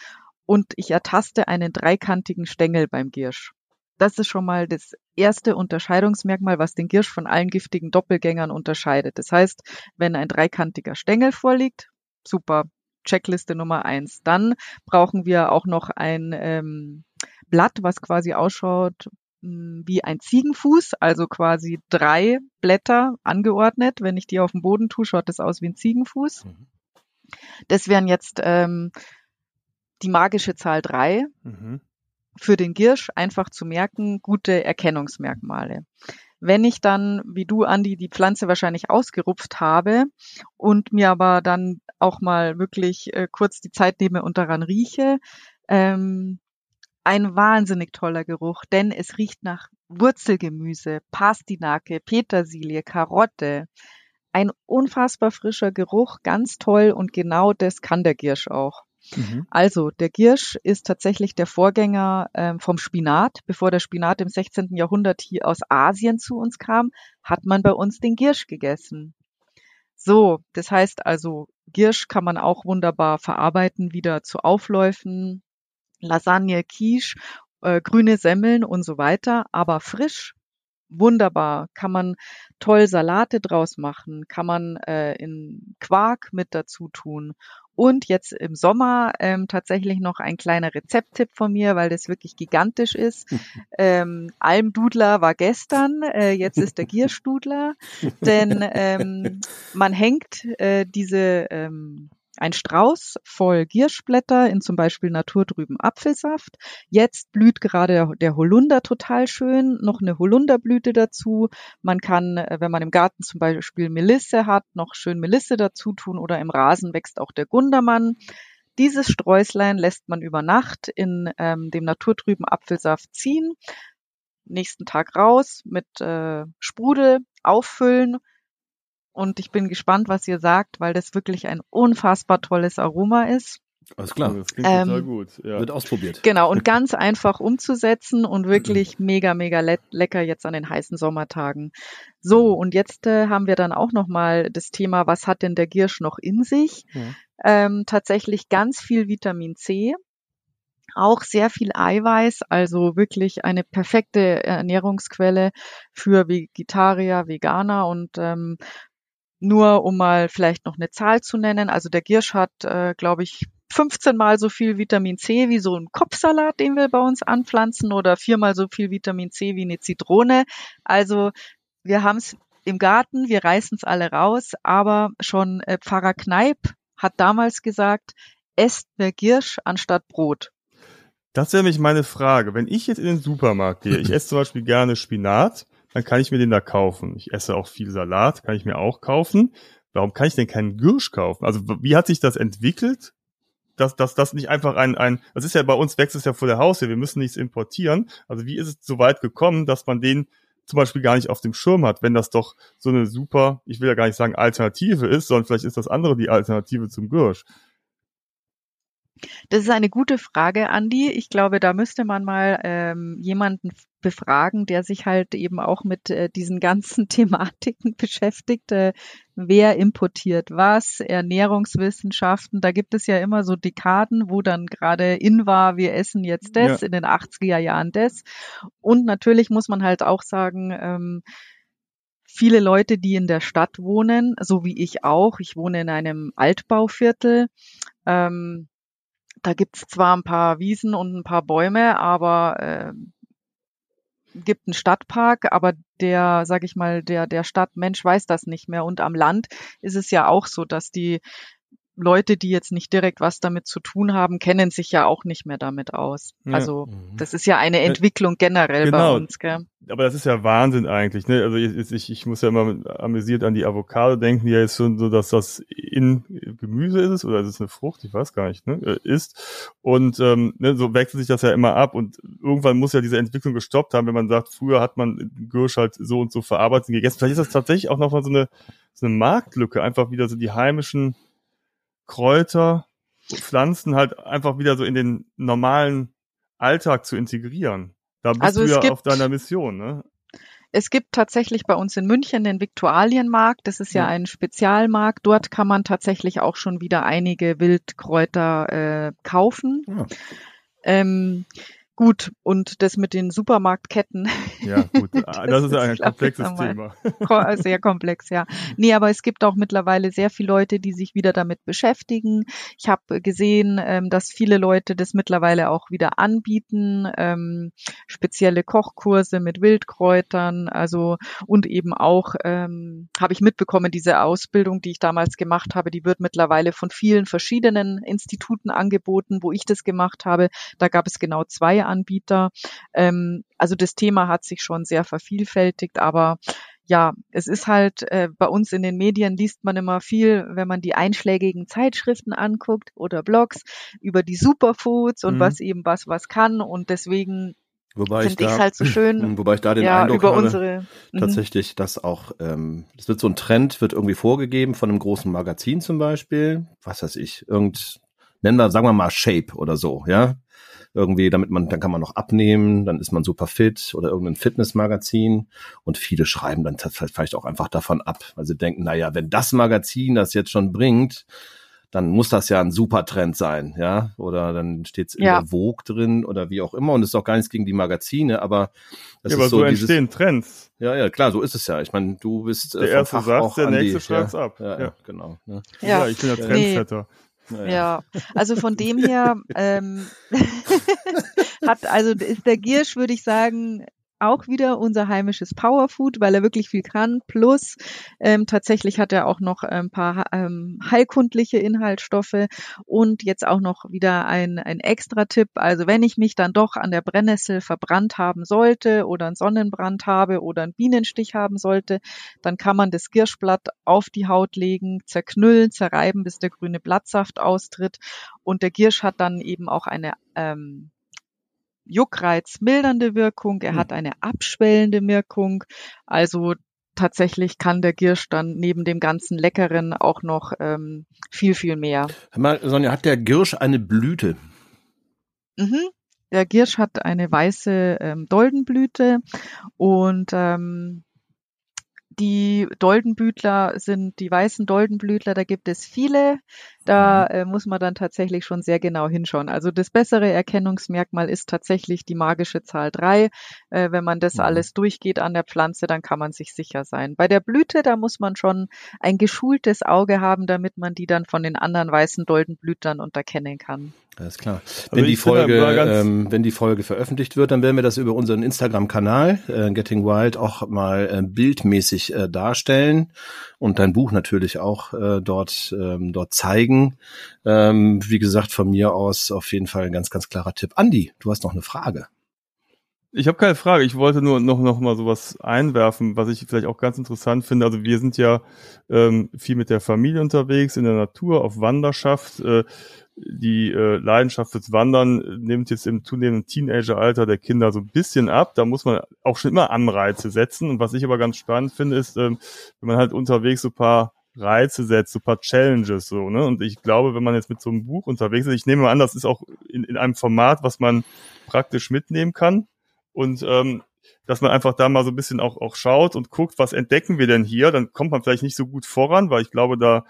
und ich ertaste einen dreikantigen Stängel beim Giersch. Das ist schon mal das erste Unterscheidungsmerkmal, was den Giersch von allen giftigen Doppelgängern unterscheidet. Das heißt, wenn ein dreikantiger Stängel vorliegt, super, Checkliste Nummer eins. Dann brauchen wir auch noch ein ähm, Blatt, was quasi ausschaut hm, wie ein Ziegenfuß, also quasi drei Blätter angeordnet. Wenn ich die auf den Boden tue, schaut das aus wie ein Ziegenfuß. Mhm. Das wären jetzt ähm, die magische Zahl drei. Mhm. Für den Giersch einfach zu merken, gute Erkennungsmerkmale. Wenn ich dann, wie du, Andi, die Pflanze wahrscheinlich ausgerupft habe und mir aber dann auch mal wirklich äh, kurz die Zeit nehme und daran rieche, ähm, ein wahnsinnig toller Geruch, denn es riecht nach Wurzelgemüse, Pastinake, Petersilie, Karotte. Ein unfassbar frischer Geruch, ganz toll und genau das kann der Giersch auch. Mhm. Also der Giersch ist tatsächlich der Vorgänger ähm, vom Spinat. Bevor der Spinat im 16. Jahrhundert hier aus Asien zu uns kam, hat man bei uns den Giersch gegessen. So, das heißt also, Giersch kann man auch wunderbar verarbeiten, wieder zu Aufläufen, Lasagne, Quiche, äh, grüne Semmeln und so weiter, aber frisch, wunderbar, kann man toll Salate draus machen, kann man äh, in Quark mit dazu tun. Und jetzt im Sommer ähm, tatsächlich noch ein kleiner Rezepttipp von mir, weil das wirklich gigantisch ist. Ähm, Almdudler war gestern, äh, jetzt ist der Gierstudler, denn ähm, man hängt äh, diese ähm, ein Strauß voll Gierschblätter in zum Beispiel naturtrüben Apfelsaft. Jetzt blüht gerade der Holunder total schön, noch eine Holunderblüte dazu. Man kann, äh, wenn man im Garten zum Beispiel Melisse hat, noch schön Melisse dazu tun oder im Rasen wächst auch der Gundermann. Dieses Sträuslein lässt man über Nacht in ähm, dem naturtrüben Apfelsaft ziehen, nächsten Tag raus mit äh, Sprudel auffüllen und ich bin gespannt, was ihr sagt, weil das wirklich ein unfassbar tolles Aroma ist. Alles klar. Das klingt ähm, total gut. Ja. Wird ausprobiert. Genau, und ganz einfach umzusetzen und wirklich mega, mega le lecker jetzt an den heißen Sommertagen. So, und jetzt äh, haben wir dann auch nochmal das Thema, was hat denn der Giersch noch in sich? Ja. Ähm, tatsächlich ganz viel Vitamin C, auch sehr viel Eiweiß, also wirklich eine perfekte Ernährungsquelle für Vegetarier, Veganer und ähm, nur um mal vielleicht noch eine Zahl zu nennen, also der Giersch hat, äh, glaube ich, 15 mal so viel Vitamin C wie so ein Kopfsalat, den wir bei uns anpflanzen, oder viermal so viel Vitamin C wie eine Zitrone. Also wir haben es im Garten, wir reißen es alle raus, aber schon äh, Pfarrer Kneip hat damals gesagt, esst mehr Giersch anstatt Brot. Das wäre nämlich meine Frage. Wenn ich jetzt in den Supermarkt gehe, ich esse zum Beispiel gerne Spinat, dann kann ich mir den da kaufen. Ich esse auch viel Salat, kann ich mir auch kaufen. Warum kann ich denn keinen Gürsch kaufen? Also wie hat sich das entwickelt? Dass, dass das nicht einfach ein, ein, das ist ja bei uns wächst es ja vor der Haustür, wir müssen nichts importieren. Also wie ist es so weit gekommen, dass man den zum Beispiel gar nicht auf dem Schirm hat, wenn das doch so eine super, ich will ja gar nicht sagen Alternative ist, sondern vielleicht ist das andere die Alternative zum Gürsch. Das ist eine gute Frage, Andi. Ich glaube, da müsste man mal ähm, jemanden befragen, der sich halt eben auch mit äh, diesen ganzen Thematiken beschäftigt. Äh, wer importiert was? Ernährungswissenschaften. Da gibt es ja immer so Dekaden, wo dann gerade in war, wir essen jetzt das, ja. in den 80er Jahren das. Und natürlich muss man halt auch sagen, ähm, viele Leute, die in der Stadt wohnen, so wie ich auch, ich wohne in einem Altbauviertel, ähm, da gibt's zwar ein paar Wiesen und ein paar Bäume, aber äh, gibt einen Stadtpark, aber der, sag ich mal, der, der Stadtmensch weiß das nicht mehr. Und am Land ist es ja auch so, dass die Leute, die jetzt nicht direkt was damit zu tun haben, kennen sich ja auch nicht mehr damit aus. Ja. Also Mhm. das ist ja eine Entwicklung generell bei Genau. uns. Gell? Aber das ist ja Wahnsinn eigentlich. Ne? Also ich, ich, ich muss ja immer amüsiert an die Avocado denken, die ja jetzt schon so, dass das in Gemüse ist es oder ist es eine Frucht, ich weiß gar nicht, ne? äh, ist. Und ähm, ne, so wechselt sich das ja immer ab. Und irgendwann muss ja diese Entwicklung gestoppt haben, wenn man sagt, früher hat man Gürsch halt so und so verarbeitet und gegessen. Vielleicht ist das tatsächlich auch nochmal so eine, so eine Marktlücke, einfach wieder so die heimischen Kräuter, Pflanzen halt einfach wieder so in den normalen Alltag zu integrieren. Da bist Also du es ja gibt- auf deiner Mission, ne? Es gibt tatsächlich bei uns in München den Viktualienmarkt. Das ist ja, Ja. ein Spezialmarkt. Dort kann man tatsächlich auch schon wieder einige Wildkräuter äh, kaufen. Ja. Ähm, gut, und das mit den Supermarktketten Ja, gut. Ah, das, ist ein komplexes Thema. Ko- Sehr komplex, ja. Nee, aber es gibt auch mittlerweile sehr viele Leute, die sich wieder damit beschäftigen. Ich habe gesehen, ähm, dass viele Leute das mittlerweile auch wieder anbieten, ähm, spezielle Kochkurse mit Wildkräutern, also und eben auch ähm, habe ich mitbekommen, diese Ausbildung, die ich damals gemacht habe, die wird mittlerweile von vielen verschiedenen Instituten angeboten, wo ich das gemacht habe. Da gab es genau zwei Anbieter. Ähm, also das Thema hat sich schon sehr vervielfältigt, aber ja, es ist halt äh, bei uns in den Medien liest man immer viel, wenn man die einschlägigen Zeitschriften anguckt oder Blogs über die Superfoods und Mhm. was eben was was kann und deswegen Wobei ich finde ich da, es halt so schön, wobei ich da den ja Eindruck über habe, unsere mhm. tatsächlich, dass auch, ähm, es wird so ein Trend, wird irgendwie vorgegeben von einem großen Magazin zum Beispiel, was weiß ich, irgend, nennen wir, sagen wir mal Shape oder so, ja. Irgendwie, damit man, dann kann man noch abnehmen, dann ist man super fit oder irgendein Fitnessmagazin und viele schreiben dann vielleicht auch einfach davon ab, weil sie denken, naja, wenn das Magazin das jetzt schon bringt, dann muss das ja ein super Trend sein, ja, oder dann steht es in Ja. der Vogue drin oder wie auch immer und es ist auch gar nichts gegen die Magazine, aber das ja, ist aber so, so dieses, entstehen Trends. ja, ja, klar, so ist es ja. Ich meine, du bist äh, Der erste Fach sagt, auch der nächste schreibt's ja, ab. Ja, ja. Ja. genau. Ne? Ja. ich bin der Ja. Trendsetter. Ja, Ja, also von dem her ähm, hat also ist der Giersch, würde ich sagen, auch wieder unser heimisches Powerfood, weil er wirklich viel kann. Plus ähm, tatsächlich hat er auch noch ein paar ähm, heilkundliche Inhaltsstoffe und jetzt auch noch wieder ein, ein Extra-Tipp. Also wenn ich mich dann doch an der Brennnessel verbrannt haben sollte oder einen Sonnenbrand habe oder einen Bienenstich haben sollte, dann kann man das Girschblatt auf die Haut legen, zerknüllen, zerreiben, bis der grüne Blattsaft austritt. Und der Giersch hat dann eben auch eine ähm, juckreizmildernde Wirkung, er Hm. hat eine abschwellende Wirkung. Also tatsächlich kann der Giersch dann neben dem ganzen Leckeren auch noch ähm, viel, viel mehr. Hör mal, Sonja, hat der Girsch eine Blüte? Mhm. Der Giersch hat eine weiße ähm, Doldenblüte und ähm, die Doldenblütler sind die weißen Doldenblütler, da gibt es viele. Da äh, muss man dann tatsächlich schon sehr genau hinschauen. Also das bessere Erkennungsmerkmal ist tatsächlich die magische Zahl drei. Äh, wenn man das Mhm. alles durchgeht an der Pflanze, dann kann man sich sicher sein. Bei der Blüte, da muss man schon ein geschultes Auge haben, damit man die dann von den anderen weißen Doldenblütlern unterkennen kann. Alles klar. Wenn die Folge, ähm, wenn die Folge veröffentlicht wird, dann werden wir das über unseren Instagram-Kanal äh, Getting Wild auch mal äh, bildmäßig äh, darstellen und dein Buch natürlich auch äh, dort ähm, dort zeigen. Ähm, wie gesagt, von mir aus auf jeden Fall ein ganz ganz klarer Tipp. Andi, du hast noch eine Frage. Ich habe keine Frage. Ich wollte nur noch noch mal sowas einwerfen, was ich vielleicht auch ganz interessant finde. Also wir sind ja ähm, viel mit der Familie unterwegs in der Natur auf Wanderschaft. Äh, die äh, Leidenschaft fürs Wandern nimmt jetzt im zunehmenden Teenageralter der Kinder so ein bisschen ab. Da muss man auch schon immer Anreize setzen. Und was ich aber ganz spannend finde, ist, ähm, wenn man halt unterwegs so ein paar Reize setzt, paar Challenges so, ne? Und ich glaube, wenn man jetzt mit so einem Buch unterwegs ist, ich nehme mal an, das ist auch in, in einem Format, was man praktisch mitnehmen kann. Und ähm, dass man einfach da mal so ein bisschen auch, auch schaut und guckt, was entdecken wir denn hier, dann kommt man vielleicht nicht so gut voran, weil ich glaube, da,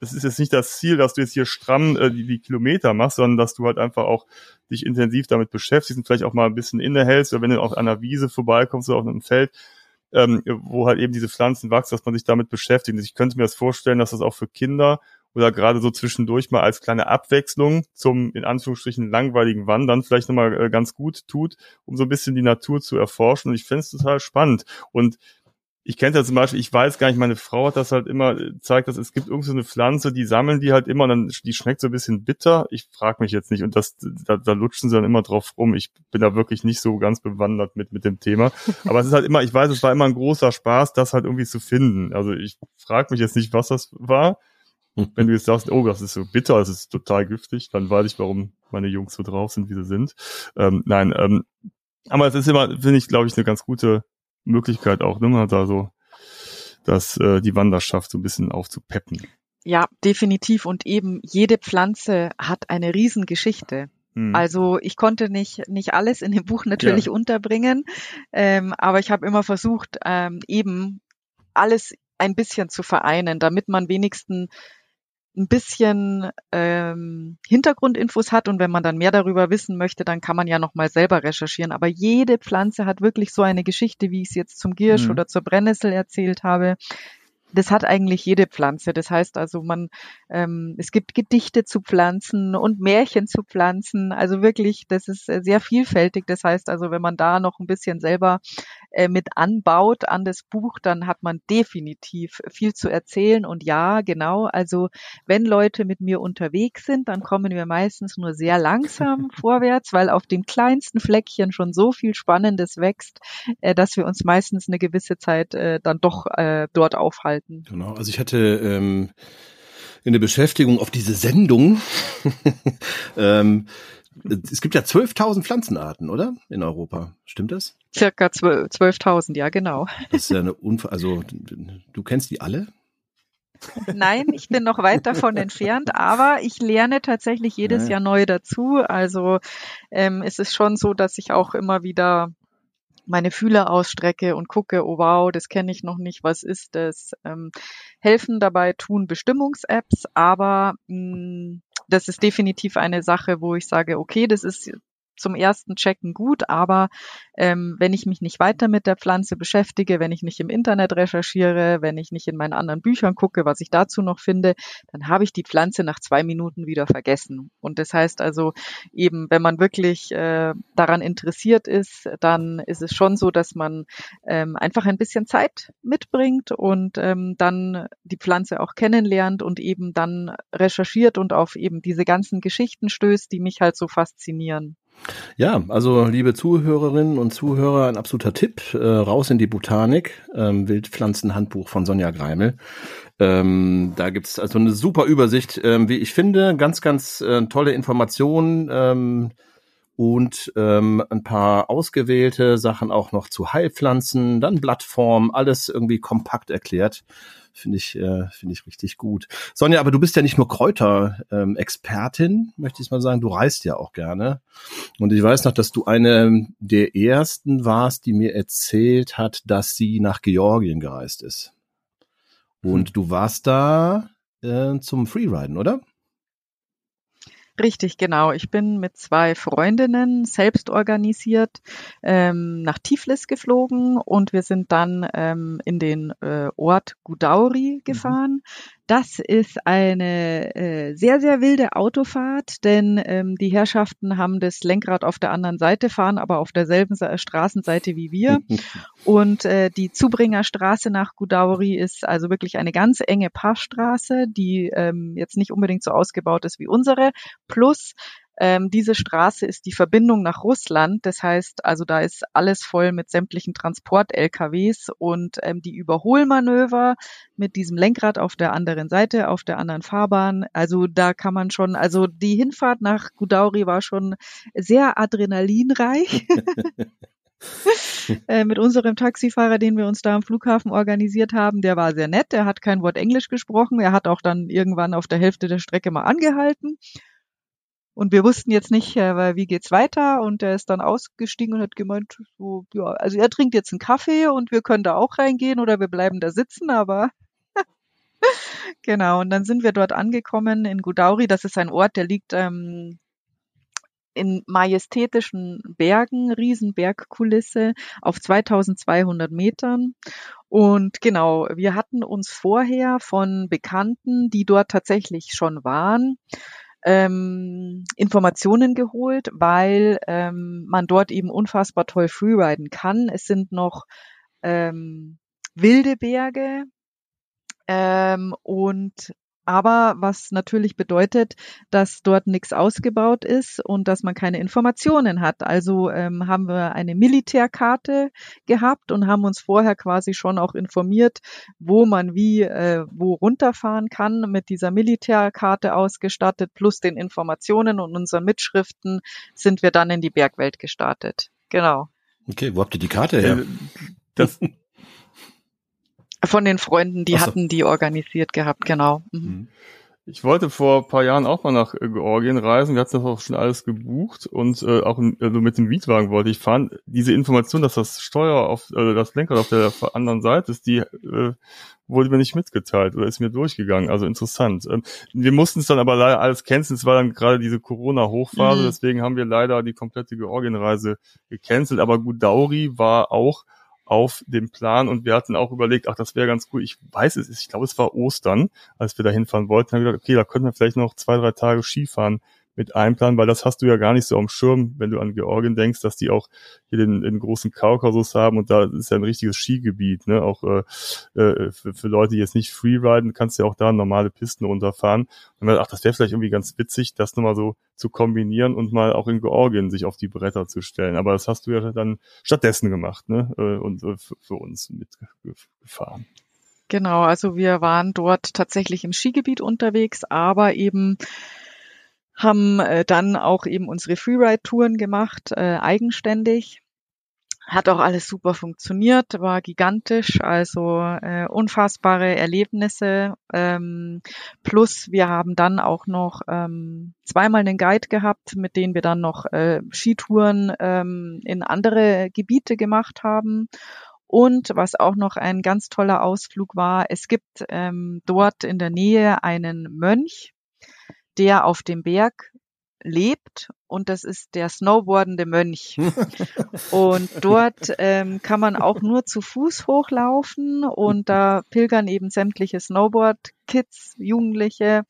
das ist jetzt nicht das Ziel, dass du jetzt hier stramm äh, die, die Kilometer machst, sondern dass du halt einfach auch dich intensiv damit beschäftigst und vielleicht auch mal ein bisschen innehältst, oder wenn du auch an einer Wiese vorbeikommst oder auf einem Feld, ähm, wo halt eben diese Pflanzen wachsen, dass man sich damit beschäftigt. Ich könnte mir das vorstellen, dass das auch für Kinder oder gerade so zwischendurch mal als kleine Abwechslung zum in Anführungsstrichen langweiligen Wandern vielleicht nochmal äh, ganz gut tut, um so ein bisschen die Natur zu erforschen. Und ich finde es total spannend. Und ich kenne ja zum Beispiel, ich weiß gar nicht, meine Frau hat das halt immer, zeigt dass es gibt irgend so eine Pflanze, die sammeln die halt immer und dann, die schmeckt so ein bisschen bitter. Ich frage mich jetzt nicht und das, da, da lutschen sie dann immer drauf rum. Ich bin da wirklich nicht so ganz bewandert mit, mit dem Thema. Aber es ist halt immer, ich weiß, es war immer ein großer Spaß, das halt irgendwie zu finden. Also ich frage mich jetzt nicht, was das war. Wenn du jetzt sagst, oh, das ist so bitter, das ist total giftig, dann weiß ich, warum meine Jungs so drauf sind, wie sie sind. Ähm, nein, ähm, aber es ist immer, finde ich, glaube ich, eine ganz gute Möglichkeit auch, ne, da so das, äh, die Wanderschaft so ein bisschen aufzupeppen. Ja, definitiv. Und eben jede Pflanze hat eine Riesengeschichte. Hm. Also ich konnte nicht, nicht alles in dem Buch natürlich ja. unterbringen, ähm, aber ich habe immer versucht, ähm, eben alles ein bisschen zu vereinen, damit man wenigstens ein bisschen ähm, Hintergrundinfos hat und wenn man dann mehr darüber wissen möchte, dann kann man ja noch mal selber recherchieren. Aber jede Pflanze hat wirklich so eine Geschichte, wie ich es jetzt zum Giersch mhm. oder zur Brennnessel erzählt habe das hat eigentlich jede Pflanze. Das heißt also, man, ähm, es gibt Gedichte zu Pflanzen und Märchen zu Pflanzen. Also wirklich, das ist äh, sehr vielfältig. Das heißt also, wenn man da noch ein bisschen selber äh, mit anbaut an das Buch, dann hat man definitiv viel zu erzählen. Und ja, genau. Also wenn Leute mit mir unterwegs sind, dann kommen wir meistens nur sehr langsam vorwärts, weil auf dem kleinsten Fleckchen schon so viel Spannendes wächst, äh, dass wir uns meistens eine gewisse Zeit äh, dann doch äh, dort aufhalten halten. Genau, also ich hatte ähm, in der Beschäftigung auf diese Sendung, ähm, es gibt ja 12.000 Pflanzenarten, oder? In Europa. Stimmt das? Circa 12.000, ja, genau. Das ist ja eine Unf also du kennst die alle? Nein, ich bin noch weit davon entfernt, aber ich lerne tatsächlich jedes ja. Jahr neu dazu. Also ähm, es ist schon so, dass ich auch immer wieder meine Fühler ausstrecke und gucke, oh wow, das kenne ich noch nicht, was ist das? Ähm, helfen dabei tun Bestimmungs-Apps, aber mh, mm, das ist definitiv eine Sache, wo ich sage, okay, das ist zum ersten Checken gut, aber ähm, wenn ich mich nicht weiter mit der Pflanze beschäftige, wenn ich nicht im Internet recherchiere, wenn ich nicht in meinen anderen Büchern gucke, was ich dazu noch finde, dann habe ich die Pflanze nach zwei Minuten wieder vergessen. Und das heißt also eben, wenn man wirklich äh, daran interessiert ist, dann ist es schon so, dass man ähm, einfach ein bisschen Zeit mitbringt und ähm, dann die Pflanze auch kennenlernt und eben dann recherchiert und auf eben diese ganzen Geschichten stößt, die mich halt so faszinieren. Ja, also liebe Zuhörerinnen und Zuhörer, ein absoluter Tipp, äh, raus in die Botanik, ähm, Wildpflanzenhandbuch von Sonja Greimel. Ähm, da gibt's also eine super Übersicht, ähm, wie ich finde, ganz, ganz äh, tolle Informationen ähm, und ähm, ein paar ausgewählte Sachen auch noch zu Heilpflanzen, dann Blattform, alles irgendwie kompakt erklärt. Finde ich, äh, finde ich richtig gut. Sonja, aber du bist ja nicht nur Kräuter-Expertin, ähm, möchte ich mal sagen. Du reist ja auch gerne. Und ich weiß noch, dass du eine der ersten warst, die mir erzählt hat, dass sie nach Georgien gereist ist. Und hm. du warst da äh, zum Freeriden, oder? Richtig, genau. Ich bin mit zwei Freundinnen selbst organisiert ähm, nach Tiflis geflogen und wir sind dann ähm, in den äh, Ort Gudauri mhm. gefahren. Mhm. Das ist eine äh, sehr, sehr wilde Autofahrt, denn ähm, die Herrschaften haben das Lenkrad auf der anderen Seite, fahren aber auf derselben Straßenseite wie wir. Und äh, die Zubringerstraße nach Gudauri ist also wirklich eine ganz enge Passstraße, die ähm, jetzt nicht unbedingt so ausgebaut ist wie unsere. Plus ähm, diese Straße ist die Verbindung nach Russland. Das heißt, also da ist alles voll mit sämtlichen Transport-LKWs und ähm, die Überholmanöver mit diesem Lenkrad auf der anderen Seite, auf der anderen Fahrbahn. Also da kann man schon, also die Hinfahrt nach Gudauri war schon sehr adrenalinreich. äh, mit unserem Taxifahrer, den wir uns da am Flughafen organisiert haben, der war sehr nett, der hat kein Wort Englisch gesprochen, er hat auch dann irgendwann auf der Hälfte der Strecke mal angehalten und wir wussten jetzt nicht, äh, wie geht's weiter. Und er ist dann ausgestiegen und hat gemeint, so, ja, also er trinkt jetzt einen Kaffee und wir können da auch reingehen oder wir bleiben da sitzen, aber genau. Und dann sind wir dort angekommen in Gudauri. Das ist ein Ort, der liegt ähm, in majestätischen Bergen, Riesenbergkulisse auf 2200 Metern. Und genau, wir hatten uns vorher von Bekannten, die dort tatsächlich schon waren, ähm, Informationen geholt, weil ähm, man dort eben unfassbar toll freeriden kann. Es sind noch ähm, wilde Berge. Ähm, und aber was natürlich bedeutet, dass dort nichts ausgebaut ist und dass man keine Informationen hat. Also ähm, haben wir eine Militärkarte gehabt und haben uns vorher quasi schon auch informiert, wo man wie äh, wo runterfahren kann mit dieser Militärkarte ausgestattet plus den Informationen und unseren Mitschriften sind wir dann in die Bergwelt gestartet. Genau. Okay, wo habt ihr die Karte her? Äh, das, von den Freunden, die so. hatten die organisiert gehabt, genau. Mhm. mhm. Ich wollte vor ein paar Jahren auch mal nach äh, Georgien reisen. Wir hatten das auch schon alles gebucht und äh, auch also mit dem Mietwagen wollte ich fahren. Diese Information, dass das Steuer auf äh, das Lenkrad auf der anderen Seite ist, die äh, wurde mir nicht mitgeteilt oder ist mir durchgegangen. Also interessant. Ähm, wir mussten es dann aber leider alles canceln. Es war dann gerade diese Corona-Hochphase, mhm. deswegen haben wir leider die komplette Georgienreise gecancelt. Aber Gudauri war auch auf dem Plan und wir hatten auch überlegt, ach, das wäre ganz cool. Ich weiß es ich glaube, es war Ostern, als wir da hinfahren wollten. Haben wir gedacht, okay, da könnten wir vielleicht noch zwei, drei Tage Skifahren mit einplanen, weil das hast du ja gar nicht so am Schirm, wenn du an Georgien denkst, dass die auch hier den, den großen Kaukasus haben und da ist ja ein richtiges Skigebiet, ne? Auch äh, äh, für, für Leute, die jetzt nicht freeriden, kannst ja auch da normale Pisten runterfahren. Und dann, ach, das wäre vielleicht irgendwie ganz witzig, das nochmal so zu kombinieren und mal auch in Georgien sich auf die Bretter zu stellen. Aber das hast du ja dann stattdessen gemacht, ne? Äh, und äh, für, für uns mitgefahren. Genau, also wir waren dort tatsächlich im Skigebiet unterwegs, aber eben haben äh, dann auch eben unsere Freeride-Touren gemacht, äh, eigenständig. Hat auch alles super funktioniert, war gigantisch, also äh, unfassbare Erlebnisse. Ähm, plus wir haben dann auch noch ähm, zweimal einen Guide gehabt, mit dem wir dann noch äh, Skitouren ähm, in andere Gebiete gemacht haben. Und was auch noch ein ganz toller Ausflug war, es gibt ähm, dort in der Nähe einen Mönch, der auf dem Berg lebt und das ist der snowboardende Mönch. und dort ähm, kann man auch nur zu Fuß hochlaufen und da pilgern eben sämtliche Snowboard-Kids, Jugendliche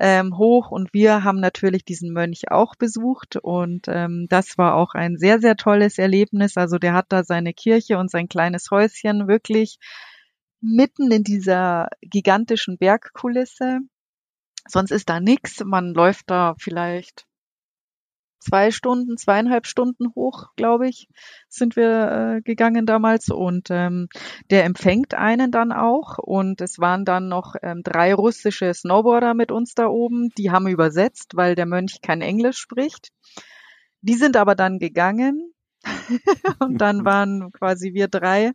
ähm, hoch und wir haben natürlich diesen Mönch auch besucht und ähm, das war auch ein sehr, sehr tolles Erlebnis. Also der hat da seine Kirche und sein kleines Häuschen wirklich mitten in dieser gigantischen Bergkulisse Sonst ist da nichts. Man läuft da vielleicht zwei Stunden, zweieinhalb Stunden hoch, glaube ich, sind wir äh, gegangen damals. Und ähm, der empfängt einen dann auch. Und es waren dann noch ähm, drei russische Snowboarder mit uns da oben. Die haben übersetzt, weil der Mönch kein Englisch spricht. Die sind aber dann gegangen. und dann waren quasi wir drei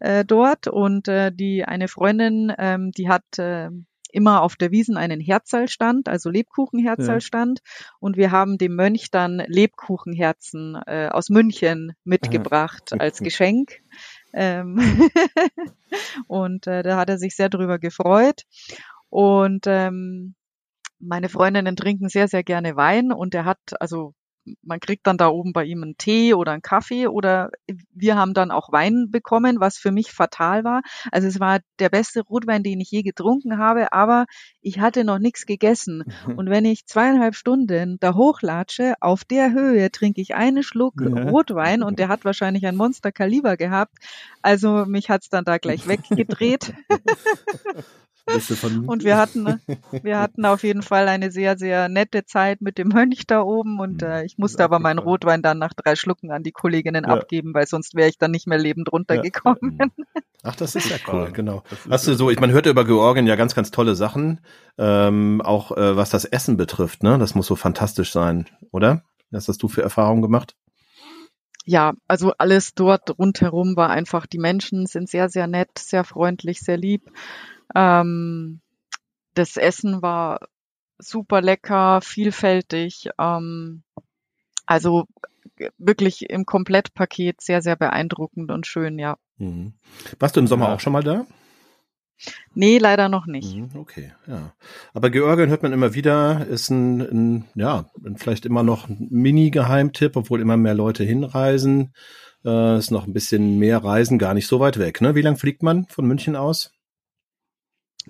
äh, dort. Und äh, die eine Freundin, ähm, die hat äh, immer auf der Wiesen einen Herzalstand, also Lebkuchenherzalstand. Ja. Und wir haben dem Mönch dann Lebkuchenherzen äh, aus München mitgebracht Aha. als Geschenk. Ähm und äh, da hat er sich sehr drüber gefreut. Und ähm, meine Freundinnen trinken sehr, sehr gerne Wein und er hat, also man kriegt dann da oben bei ihm einen Tee oder einen Kaffee oder wir haben dann auch Wein bekommen, was für mich fatal war. Also es war der beste Rotwein, den ich je getrunken habe, aber ich hatte noch nichts gegessen. Und wenn ich zweieinhalb Stunden da hochlatsche, auf der Höhe trinke ich einen Schluck ja. Rotwein und der hat wahrscheinlich ein Monsterkaliber gehabt. Also mich hat's dann da gleich weggedreht. Und wir hatten, wir hatten auf jeden Fall eine sehr, sehr nette Zeit mit dem Mönch da oben und hm. äh, ich musste aber meinen Rotwein dann nach drei Schlucken an die Kolleginnen ja. abgeben, weil sonst wäre ich dann nicht mehr lebend runtergekommen. Ja. Ach, das ist ja cool, genau. Hast du so, ich man hört über Georgien ja ganz, ganz tolle Sachen, ähm, auch äh, was das Essen betrifft, ne? Das muss so fantastisch sein, oder? Was hast du für Erfahrungen gemacht? ja, also alles dort rundherum war einfach, die Menschen sind sehr, sehr nett, sehr freundlich, sehr lieb. Ähm, das Essen war super lecker, vielfältig. Ähm, also wirklich im Komplettpaket sehr, sehr beeindruckend und schön, ja. Mhm. Warst du im Sommer ja. auch schon mal da? Nee, leider noch nicht. Mhm, okay, ja. Aber Georgien hört man immer wieder, ist ein, ein ja, vielleicht immer noch ein Mini-Geheimtipp, obwohl immer mehr Leute hinreisen. Äh, ist noch ein bisschen mehr Reisen, gar nicht so weit weg. Ne? Wie lang fliegt man von München aus?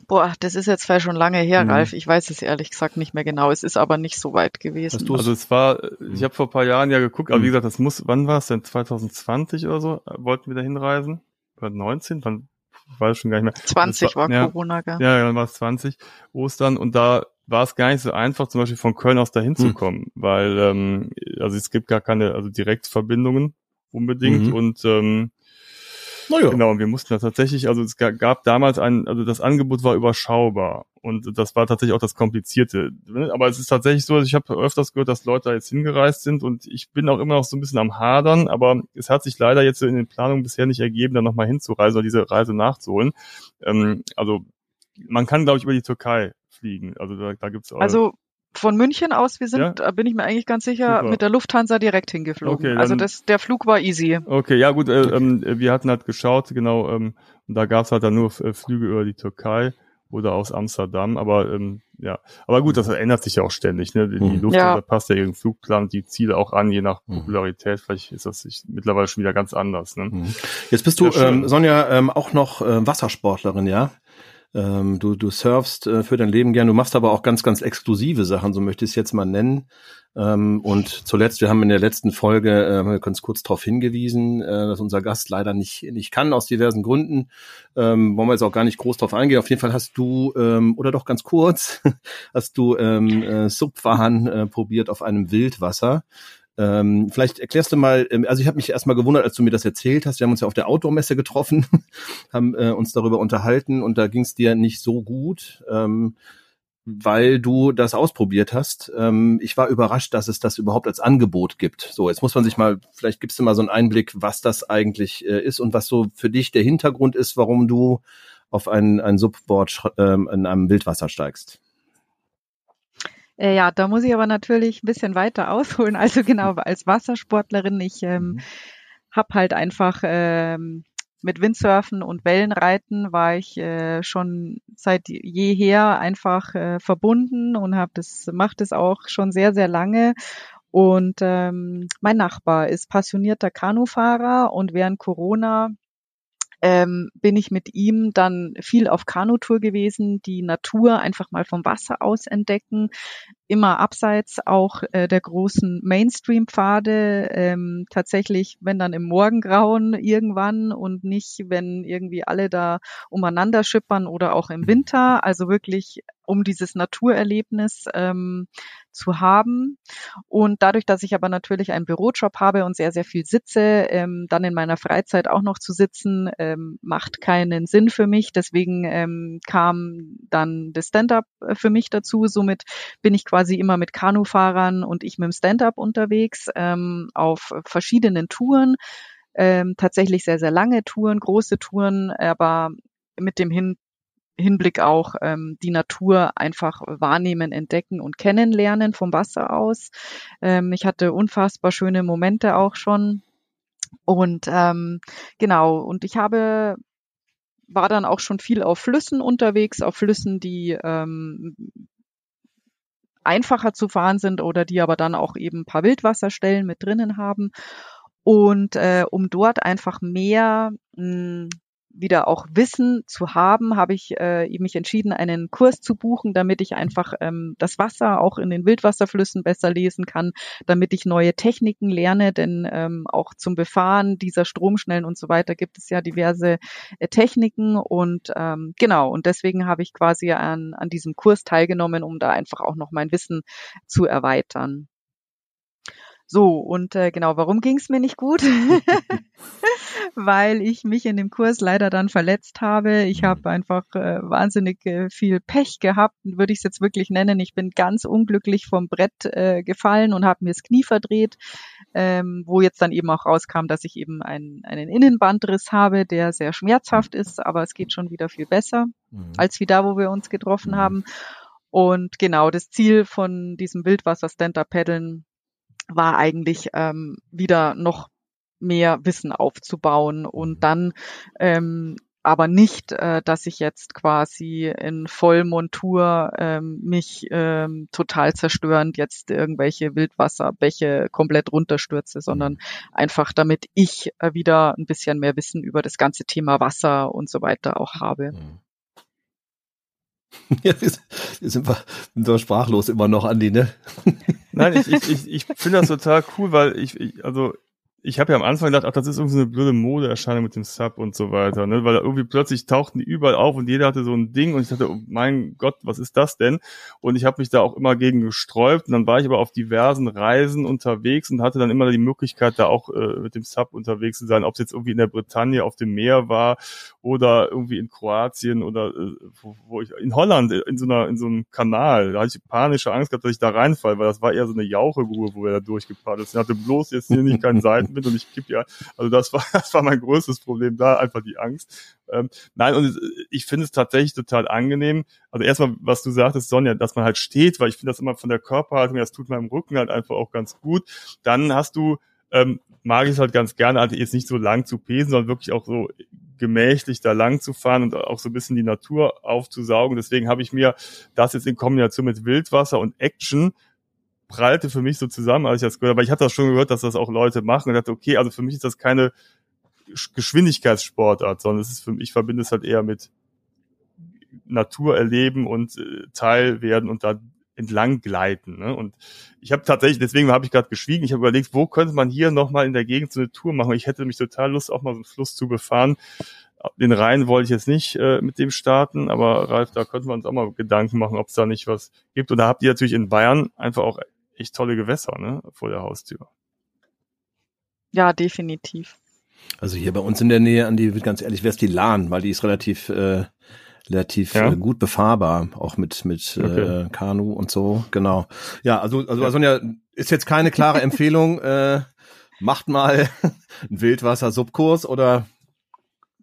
Boah, das ist jetzt zwar schon lange her, mhm. Ralf. Ich weiß es ehrlich gesagt nicht mehr genau. Es ist aber nicht so weit gewesen. Also es war, ich habe vor ein paar Jahren ja geguckt, aber mhm. wie gesagt, das muss, wann war es denn? 2020 oder so? Wollten wir da hinreisen? Oder 19? Wann weiß schon gar nicht mehr. 20 war, war ja, Corona, gell? Ja, dann war es 20 Ostern und da war es gar nicht so einfach, zum Beispiel von Köln aus dahin hm. zu kommen, weil ähm, also es gibt gar keine also Direktverbindungen unbedingt mhm. und ähm, naja. Genau, und wir mussten da tatsächlich, also es gab damals ein, also das Angebot war überschaubar und das war tatsächlich auch das Komplizierte. Aber es ist tatsächlich so, ich habe öfters gehört, dass Leute da jetzt hingereist sind und ich bin auch immer noch so ein bisschen am Hadern, aber es hat sich leider jetzt in den Planungen bisher nicht ergeben, da nochmal hinzureisen oder diese Reise nachzuholen. Ähm, also man kann, glaube ich, über die Türkei fliegen. Also da, da gibt's auch. Also von München aus, wir sind, ja? da bin ich mir eigentlich ganz sicher, Super. mit der Lufthansa direkt hingeflogen. Okay, also das, der Flug war easy. Okay, ja gut, äh, ähm, wir hatten halt geschaut, genau, ähm, und da gab's halt dann nur äh, Flüge über die Türkei oder aus Amsterdam, aber ähm, ja, aber gut, das ändert sich ja auch ständig. Ne? Die mhm. Lufthansa ja. passt ja ihren Flugplan, die Ziele auch an, je nach mhm. Popularität. Vielleicht ist das sich mittlerweile schon wieder ganz anders. Ne? Mhm. Jetzt bist du, ähm, Sonja, ähm, auch noch äh, Wassersportlerin, ja? Ähm, du, du surfst äh, für dein Leben gern, du machst aber auch ganz, ganz exklusive Sachen, so möchte ich es jetzt mal nennen. Ähm, und zuletzt, wir haben in der letzten Folge äh, ganz kurz darauf hingewiesen, äh, dass unser Gast leider nicht, nicht kann, aus diversen Gründen. Ähm, wollen wir jetzt auch gar nicht groß drauf eingehen. Auf jeden Fall hast du, ähm, oder doch ganz kurz, hast du ähm, äh, Subfahren äh, probiert auf einem Wildwasser. Ähm, vielleicht erklärst du mal, ähm, also ich habe mich erstmal gewundert, als du mir das erzählt hast. Wir haben uns ja auf der Outdoor-Messe getroffen, haben äh, uns darüber unterhalten und da ging es dir nicht so gut, ähm, weil du das ausprobiert hast. Ähm, ich war überrascht, dass es das überhaupt als Angebot gibt. So, jetzt muss man sich mal, vielleicht gibst du mal so einen Einblick, was das eigentlich äh, ist und was so für dich der Hintergrund ist, warum du auf ein, ein Subboard ähm, in einem Wildwasser steigst. Äh, ja, da muss ich aber natürlich ein bisschen weiter ausholen. Also genau, als Wassersportlerin, ich ähm, mhm. habe halt einfach ähm, mit Windsurfen und Wellenreiten war ich äh, schon seit jeher einfach äh, verbunden und habe das macht es auch schon sehr sehr lange und ähm, mein Nachbar ist passionierter Kanufahrer und während Corona ähm, bin ich mit ihm dann viel auf Kanutour gewesen, die Natur einfach mal vom Wasser aus entdecken, immer abseits auch äh, der großen Mainstream-Pfade, ähm, tatsächlich, wenn dann im Morgengrauen irgendwann und nicht, wenn irgendwie alle da umeinander schippern oder auch im Winter, also wirklich um dieses Naturerlebnis ähm, zu haben. Und dadurch, dass ich aber natürlich einen Bürojob habe und sehr, sehr viel sitze, ähm, dann in meiner Freizeit auch noch zu sitzen, ähm, macht keinen Sinn für mich. Deswegen ähm, kam dann das Stand-up äh, für mich dazu. Somit bin ich quasi immer mit Kanufahrern und ich mit dem Stand-up unterwegs ähm, auf verschiedenen Touren. Ähm, tatsächlich sehr, sehr lange Touren, große Touren, aber mit dem Hin Hinblick auch ähm, die Natur einfach wahrnehmen, entdecken und kennenlernen vom Wasser aus. Ähm, ich hatte unfassbar schöne Momente auch schon. Und ähm, genau, und ich habe war dann auch schon viel auf Flüssen unterwegs, auf Flüssen, die ähm, einfacher zu fahren sind oder die aber dann auch eben ein paar Wildwasserstellen mit drinnen haben. Und äh, um dort einfach mehr mh, wieder auch Wissen zu haben, habe ich äh, mich entschieden, einen Kurs zu buchen, damit ich einfach ähm, das Wasser auch in den Wildwasserflüssen besser lesen kann, damit ich neue Techniken lerne, denn ähm, auch zum Befahren dieser Stromschnellen und so weiter gibt es ja diverse äh, Techniken und ähm, genau, und deswegen habe ich quasi an, an diesem Kurs teilgenommen, um da einfach auch noch mein Wissen zu erweitern. So, und äh, genau, warum ging es mir nicht gut? Weil ich mich in dem Kurs leider dann verletzt habe. Ich habe einfach äh, wahnsinnig äh, viel Pech gehabt, würde ich es jetzt wirklich nennen. Ich bin ganz unglücklich vom Brett äh, gefallen und habe mir das Knie verdreht, ähm, wo jetzt dann eben auch rauskam, dass ich eben ein, einen Innenbandriss habe, der sehr schmerzhaft ist, aber es geht schon wieder viel besser mhm. als wie da, wo wir uns getroffen mhm. haben. Und genau, das Ziel von diesem Wildwasser-Stand-Up-Paddeln war eigentlich ähm, wieder noch mehr Wissen aufzubauen und mhm. dann ähm, aber nicht, äh, dass ich jetzt quasi in Vollmontur ähm, mich ähm, total zerstörend jetzt irgendwelche Wildwasserbäche komplett runterstürze, sondern mhm. einfach damit ich äh, wieder ein bisschen mehr Wissen über das ganze Thema Wasser und so weiter auch habe. Mhm. Ja, wir sind, wir, sind wir sprachlos immer noch, Andi, ne? Nein, ich, ich, ich, ich finde das total cool, weil ich, ich, also ich habe ja am Anfang gedacht, ach, das ist irgendwie so eine blöde Modeerscheinung mit dem Sub und so weiter, ne? Weil irgendwie plötzlich tauchten die überall auf und jeder hatte so ein Ding und ich dachte, oh mein Gott, was ist das denn? Und ich habe mich da auch immer gegen gesträubt und dann war ich aber auf diversen Reisen unterwegs und hatte dann immer die Möglichkeit, da auch äh, mit dem Sub unterwegs zu sein, ob es jetzt irgendwie in der Bretagne auf dem Meer war oder irgendwie in Kroatien oder äh, wo, wo ich in Holland in so einer in so einem Kanal, da hatte ich panische Angst gehabt, dass ich da reinfall, weil das war eher so eine Jauchegrube, wo wir da durchgepaddelt sind. Ich hatte bloß jetzt hier nicht keinen Seiten bin und ich kipp ja, also das war, das war mein größtes Problem da, einfach die Angst. Ähm, nein, und ich finde es tatsächlich total angenehm. Also erstmal, was du sagtest, Sonja, dass man halt steht, weil ich finde das immer von der Körperhaltung, das tut meinem Rücken halt einfach auch ganz gut. Dann hast du, ähm, mag ich es halt ganz gerne, halt jetzt nicht so lang zu pesen, sondern wirklich auch so gemächlich da lang zu fahren und auch so ein bisschen die Natur aufzusaugen. Deswegen habe ich mir das jetzt in Kombination mit Wildwasser und Action prallte für mich so zusammen, als ich das gehört habe. Ich hatte das schon gehört, dass das auch Leute machen und dachte, okay, also für mich ist das keine Geschwindigkeitssportart, sondern es ist für mich, ich verbinde es halt eher mit Natur erleben und äh, Teil werden und da entlang gleiten. Ne? Und ich habe tatsächlich, deswegen habe ich gerade geschwiegen, ich habe überlegt, wo könnte man hier nochmal in der Gegend so eine Tour machen. Ich hätte mich total Lust, auch mal so einen Fluss zu befahren. Den Rhein wollte ich jetzt nicht äh, mit dem starten, aber Ralf, da könnte man uns auch mal Gedanken machen, ob es da nicht was gibt. Und da habt ihr natürlich in Bayern einfach auch echt tolle Gewässer ne, vor der Haustür. Ja, definitiv. Also hier bei uns in der Nähe, an die, ganz ehrlich, wäre es die Lahn, weil die ist relativ, äh, relativ ja. äh, gut befahrbar, auch mit, mit äh, okay. äh, Kanu und so, genau. Ja, also, also, also ja, ist jetzt keine klare Empfehlung, äh, macht mal einen Wildwasser-Subkurs oder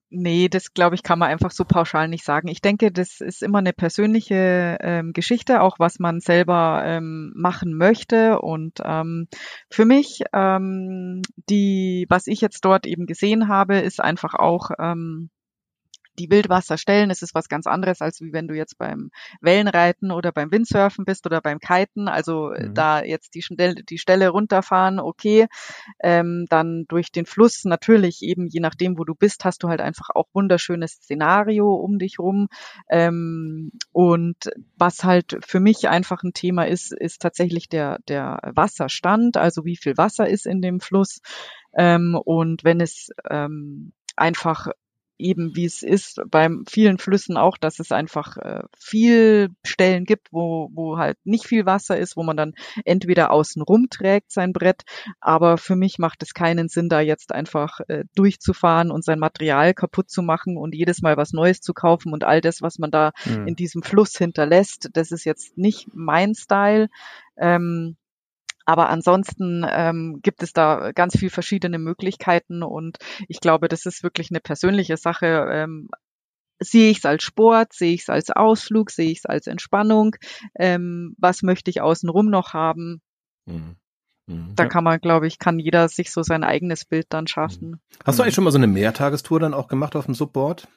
Nee, das glaube ich, kann man einfach so pauschal nicht sagen. Ich denke, das ist immer eine persönliche ähm, Geschichte, auch was man selber ähm, machen möchte. Und ähm, für mich, ähm, die, was ich jetzt dort eben gesehen habe, ist einfach auch ähm, die Wildwasserstellen, es ist was ganz anderes, als wie wenn du jetzt beim Wellenreiten oder beim Windsurfen bist oder beim Kiten. Also äh, mhm. da jetzt die, Stelle, die Stelle runterfahren, okay. Ähm, dann durch den Fluss natürlich eben, je nachdem, wo du bist, hast du halt einfach auch wunderschönes Szenario um dich rum. Ähm, und was halt für mich einfach ein Thema ist, ist tatsächlich der, der Wasserstand, also wie viel Wasser ist in dem Fluss. Ähm, und wenn es ähm, einfach eben wie es ist beim vielen Flüssen auch, dass es einfach äh, viel Stellen gibt, wo, wo halt nicht viel Wasser ist, wo man dann entweder außen rumträgt sein Brett, aber für mich macht es keinen Sinn, da jetzt einfach äh, durchzufahren und sein Material kaputt zu machen und jedes Mal was Neues zu kaufen und all das, was man da mhm. in diesem Fluss hinterlässt, das ist jetzt nicht mein Style. Ähm, aber ansonsten ähm, gibt es da ganz viel verschiedene Möglichkeiten und ich glaube, das ist wirklich eine persönliche Sache. Ähm, sehe ich es als Sport, sehe ich es als Ausflug, sehe ich es als Entspannung, ähm, was möchte ich außenrum noch haben. Mhm. Mhm. Da kann man, glaube ich, kann jeder sich so sein eigenes Bild dann schaffen. Hast du eigentlich schon mal so eine Mehrtagestour dann auch gemacht auf dem Subboard?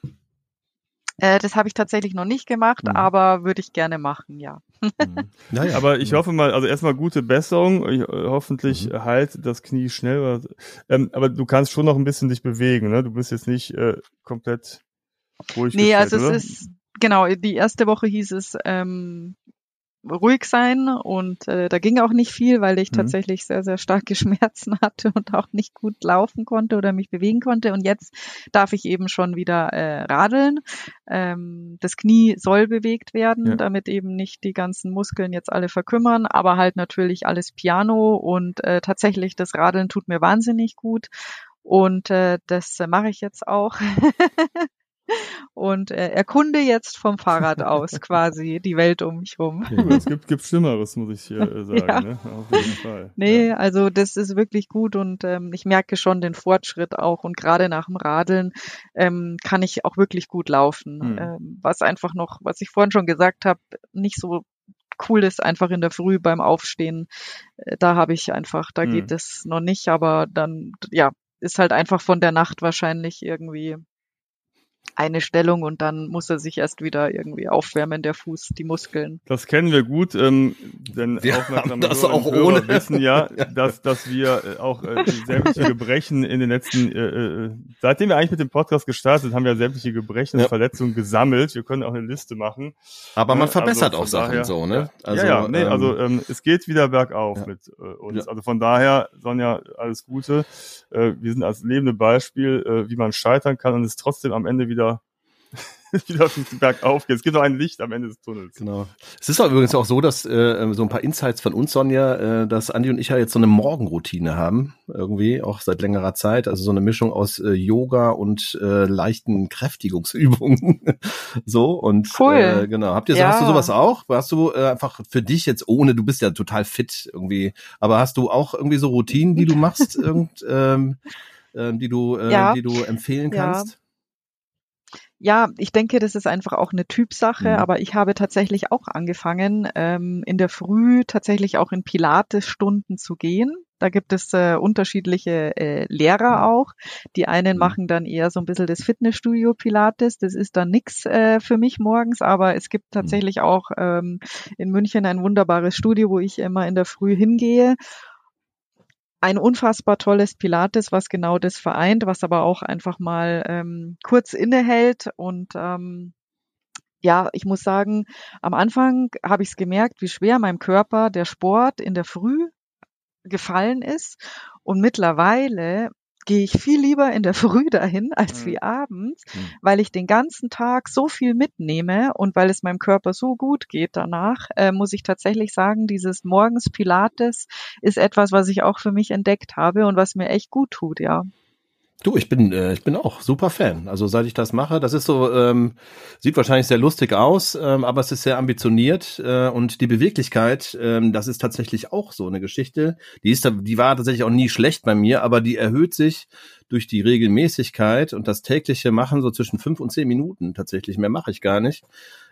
Äh, das habe ich tatsächlich noch nicht gemacht, mhm. aber würde ich gerne machen, ja. Mhm. Naja, aber ich hoffe mal, also erstmal gute Besserung. Ich, äh, hoffentlich mhm. halt das Knie schnell. Ähm, aber du kannst schon noch ein bisschen dich bewegen, ne? Du bist jetzt nicht äh, komplett ruhig. Nee, also oder? es ist, genau, die erste Woche hieß es, ähm, ruhig sein und äh, da ging auch nicht viel, weil ich mhm. tatsächlich sehr, sehr starke Schmerzen hatte und auch nicht gut laufen konnte oder mich bewegen konnte. Und jetzt darf ich eben schon wieder äh, radeln. Ähm, das Knie soll bewegt werden, ja. damit eben nicht die ganzen Muskeln jetzt alle verkümmern, aber halt natürlich alles Piano und äh, tatsächlich das Radeln tut mir wahnsinnig gut. Und äh, das mache ich jetzt auch. und äh, erkunde jetzt vom Fahrrad aus quasi die Welt um mich rum. Ja, es gibt, gibt Schlimmeres, muss ich äh, sagen. Ja. Ne? Auf jeden Fall. Nee, ja. also das ist wirklich gut und ähm, ich merke schon den Fortschritt auch und gerade nach dem Radeln ähm, kann ich auch wirklich gut laufen. Hm. Ähm, was einfach noch, was ich vorhin schon gesagt habe, nicht so cool ist einfach in der Früh beim Aufstehen. Äh, da habe ich einfach, da hm. geht es noch nicht, aber dann, ja, ist halt einfach von der Nacht wahrscheinlich irgendwie eine Stellung und dann muss er sich erst wieder irgendwie aufwärmen, der Fuß, die Muskeln. Das kennen wir gut, ähm, denn wir aufmerksame das Hörer auch und Hörer ohne. wissen ja, dass, dass wir äh, auch äh, sämtliche Gebrechen in den letzten, äh, äh, seitdem wir eigentlich mit dem Podcast gestartet sind, haben wir sämtliche Gebrechen und Ja. Verletzungen gesammelt. Wir können auch eine Liste machen. Aber man Ja, verbessert also auch Sachen daher- so, ne? ja, ja, nee, ähm, also ähm, es geht wieder bergauf ja. mit äh, uns. Ja. Also von daher, Sonja, alles Gute. Äh, wir sind als lebende Beispiel, äh, wie man scheitern kann und es trotzdem am Ende wieder wieder bergauf geht. Es gibt noch ein Licht am Ende des Tunnels. Genau. Es ist auch übrigens auch so, dass äh, so ein paar Insights von uns, Sonja, äh, dass Andi und ich ja jetzt so eine Morgenroutine haben, irgendwie, auch seit längerer Zeit. Also so eine Mischung aus äh, Yoga und äh, leichten Kräftigungsübungen. so und Cool. äh, genau. Habt ihr so, Ja. hast du sowas auch? Hast du äh, einfach für dich jetzt ohne, du bist ja total fit irgendwie, aber hast du auch irgendwie so Routinen, die du machst, irgend, ähm, ähm, die du, äh, Ja. die du empfehlen kannst? Ja, ich denke, das ist einfach auch eine Typsache, Mhm. aber ich habe tatsächlich auch angefangen, ähm, in der Früh tatsächlich auch in Pilates-Stunden zu gehen. Da gibt es äh, unterschiedliche äh, Lehrer auch. Die einen Mhm. machen dann eher so ein bisschen das Fitnessstudio Pilates. Das ist dann nix äh, für mich morgens, aber es gibt tatsächlich auch ähm, in München ein wunderbares Studio, wo ich immer in der Früh hingehe ein unfassbar tolles Pilates, was genau das vereint, was aber auch einfach mal ähm, kurz innehält. Und ähm, ja, ich muss sagen, am Anfang habe ich es gemerkt, wie schwer meinem Körper der Sport in der Früh gefallen ist. Und mittlerweile gehe ich viel lieber in der Früh dahin als Mhm. wie abends, Mhm. weil ich den ganzen Tag so viel mitnehme und weil es meinem Körper so gut geht danach, äh, muss ich tatsächlich sagen, dieses morgens Pilates ist etwas, was ich auch für mich entdeckt habe und was mir echt gut tut, ja. Du, ich bin, äh, ich bin auch super Fan. Also seit ich das mache, das ist so, ähm, sieht wahrscheinlich sehr lustig aus, ähm, aber es ist sehr ambitioniert äh, und die Beweglichkeit, ähm, das ist tatsächlich auch so eine Geschichte. Die ist, die war tatsächlich auch nie schlecht bei mir, aber die erhöht sich durch die Regelmäßigkeit und das tägliche Machen so zwischen fünf und zehn Minuten tatsächlich. Mehr mache ich gar nicht.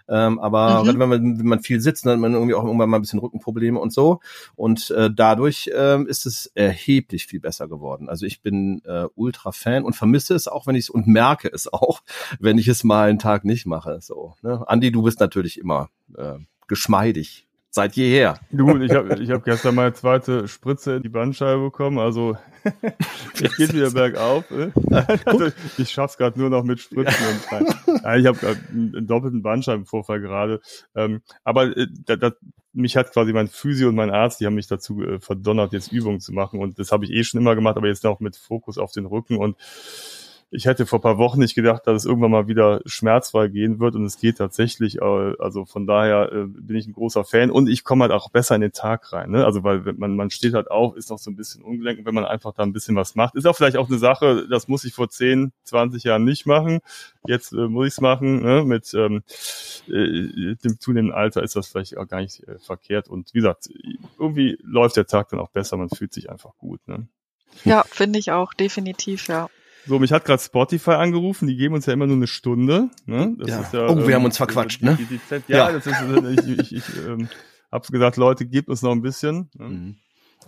Ähm, aber Mhm. wenn man, wenn man viel sitzt, dann hat man irgendwie auch irgendwann mal ein bisschen Rückenprobleme und so. Und äh, dadurch ähm, ist es erheblich viel besser geworden. Also ich bin äh, ultra Fan und vermisse es auch, wenn ich es und merke es auch, wenn ich es mal einen Tag nicht mache. So, ne? Andi, du bist natürlich immer äh, geschmeidig. Seit jeher. Du, ich habe ich hab gestern meine zweite Spritze in die Bandscheibe bekommen, also es geht wieder bergauf. Äh. Also, ich schaff's gerade nur noch mit Spritzen. Und, nein, ich habe einen, einen doppelten Bandscheibenvorfall gerade. Ähm, aber äh, da, da, mich hat quasi mein Physio und mein Arzt, die haben mich dazu äh, verdonnert, jetzt Übungen zu machen. Und das habe ich eh schon immer gemacht, aber jetzt noch mit Fokus auf den Rücken. Und ich hätte vor paar Wochen nicht gedacht, dass es irgendwann mal wieder schmerzfrei gehen wird und es geht tatsächlich. äh, Also von daher äh, bin ich ein großer Fan und ich komme halt auch besser in den Tag rein. Ne? Also weil man man steht halt auf, ist noch so ein bisschen ungelenk und wenn man einfach da ein bisschen was macht, ist auch vielleicht auch eine Sache, das muss ich vor 10, 20 Jahren nicht machen. Jetzt äh, muss ich es machen. Ne? Mit ähm, äh, dem zunehmenden Alter ist das vielleicht auch gar nicht äh, verkehrt und wie gesagt, irgendwie läuft der Tag dann auch besser. Man fühlt sich einfach gut. Ne? Ja, finde ich auch, definitiv, ja. So, mich hat gerade Spotify angerufen, die geben uns ja immer nur eine Stunde. Ne? Das Ja. ist ja, Oh, wir ähm, haben uns verquatscht, ne? Die, die, die, ja, Ja. das ist, äh, ich, ich, ich ähm, habe gesagt, Leute, gebt uns noch ein bisschen. Ne? Mhm.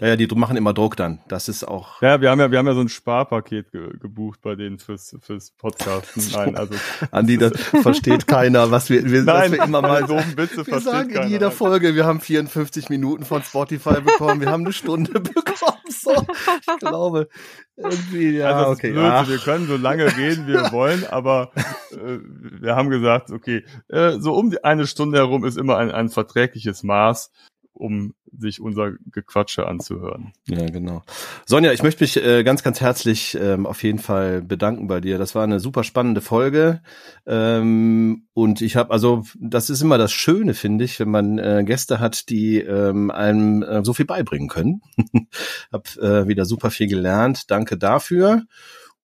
Ja, ja, die machen immer Druck dann. Das ist auch. Ja, wir haben ja, wir haben ja so ein Sparpaket ge gebucht bei denen fürs fürs Podcasten. Nein, also Andi, das versteht keiner, was wir, wir, was nein, wir immer mal meine doofen Witze Wir sagen in jeder Folge, wir haben 54 Minuten von Spotify bekommen, wir haben eine Stunde bekommen. So, ich glaube, irgendwie, ja, also das okay. ach. wir können so lange reden, wie wir wollen, aber äh, wir haben gesagt, okay, äh, so um die eine Stunde herum ist immer ein, ein verträgliches Maß, um sich unser Gequatsche anzuhören. Ja, genau. Sonja, ich möchte mich äh, ganz, ganz herzlich ähm, auf jeden Fall bedanken bei dir. Das war eine super spannende Folge. Ähm, und ich habe, also, das ist immer das Schöne, finde ich, wenn man äh, Gäste hat, die ähm, einem äh, so viel beibringen können. hab äh, wieder super viel gelernt. Danke dafür.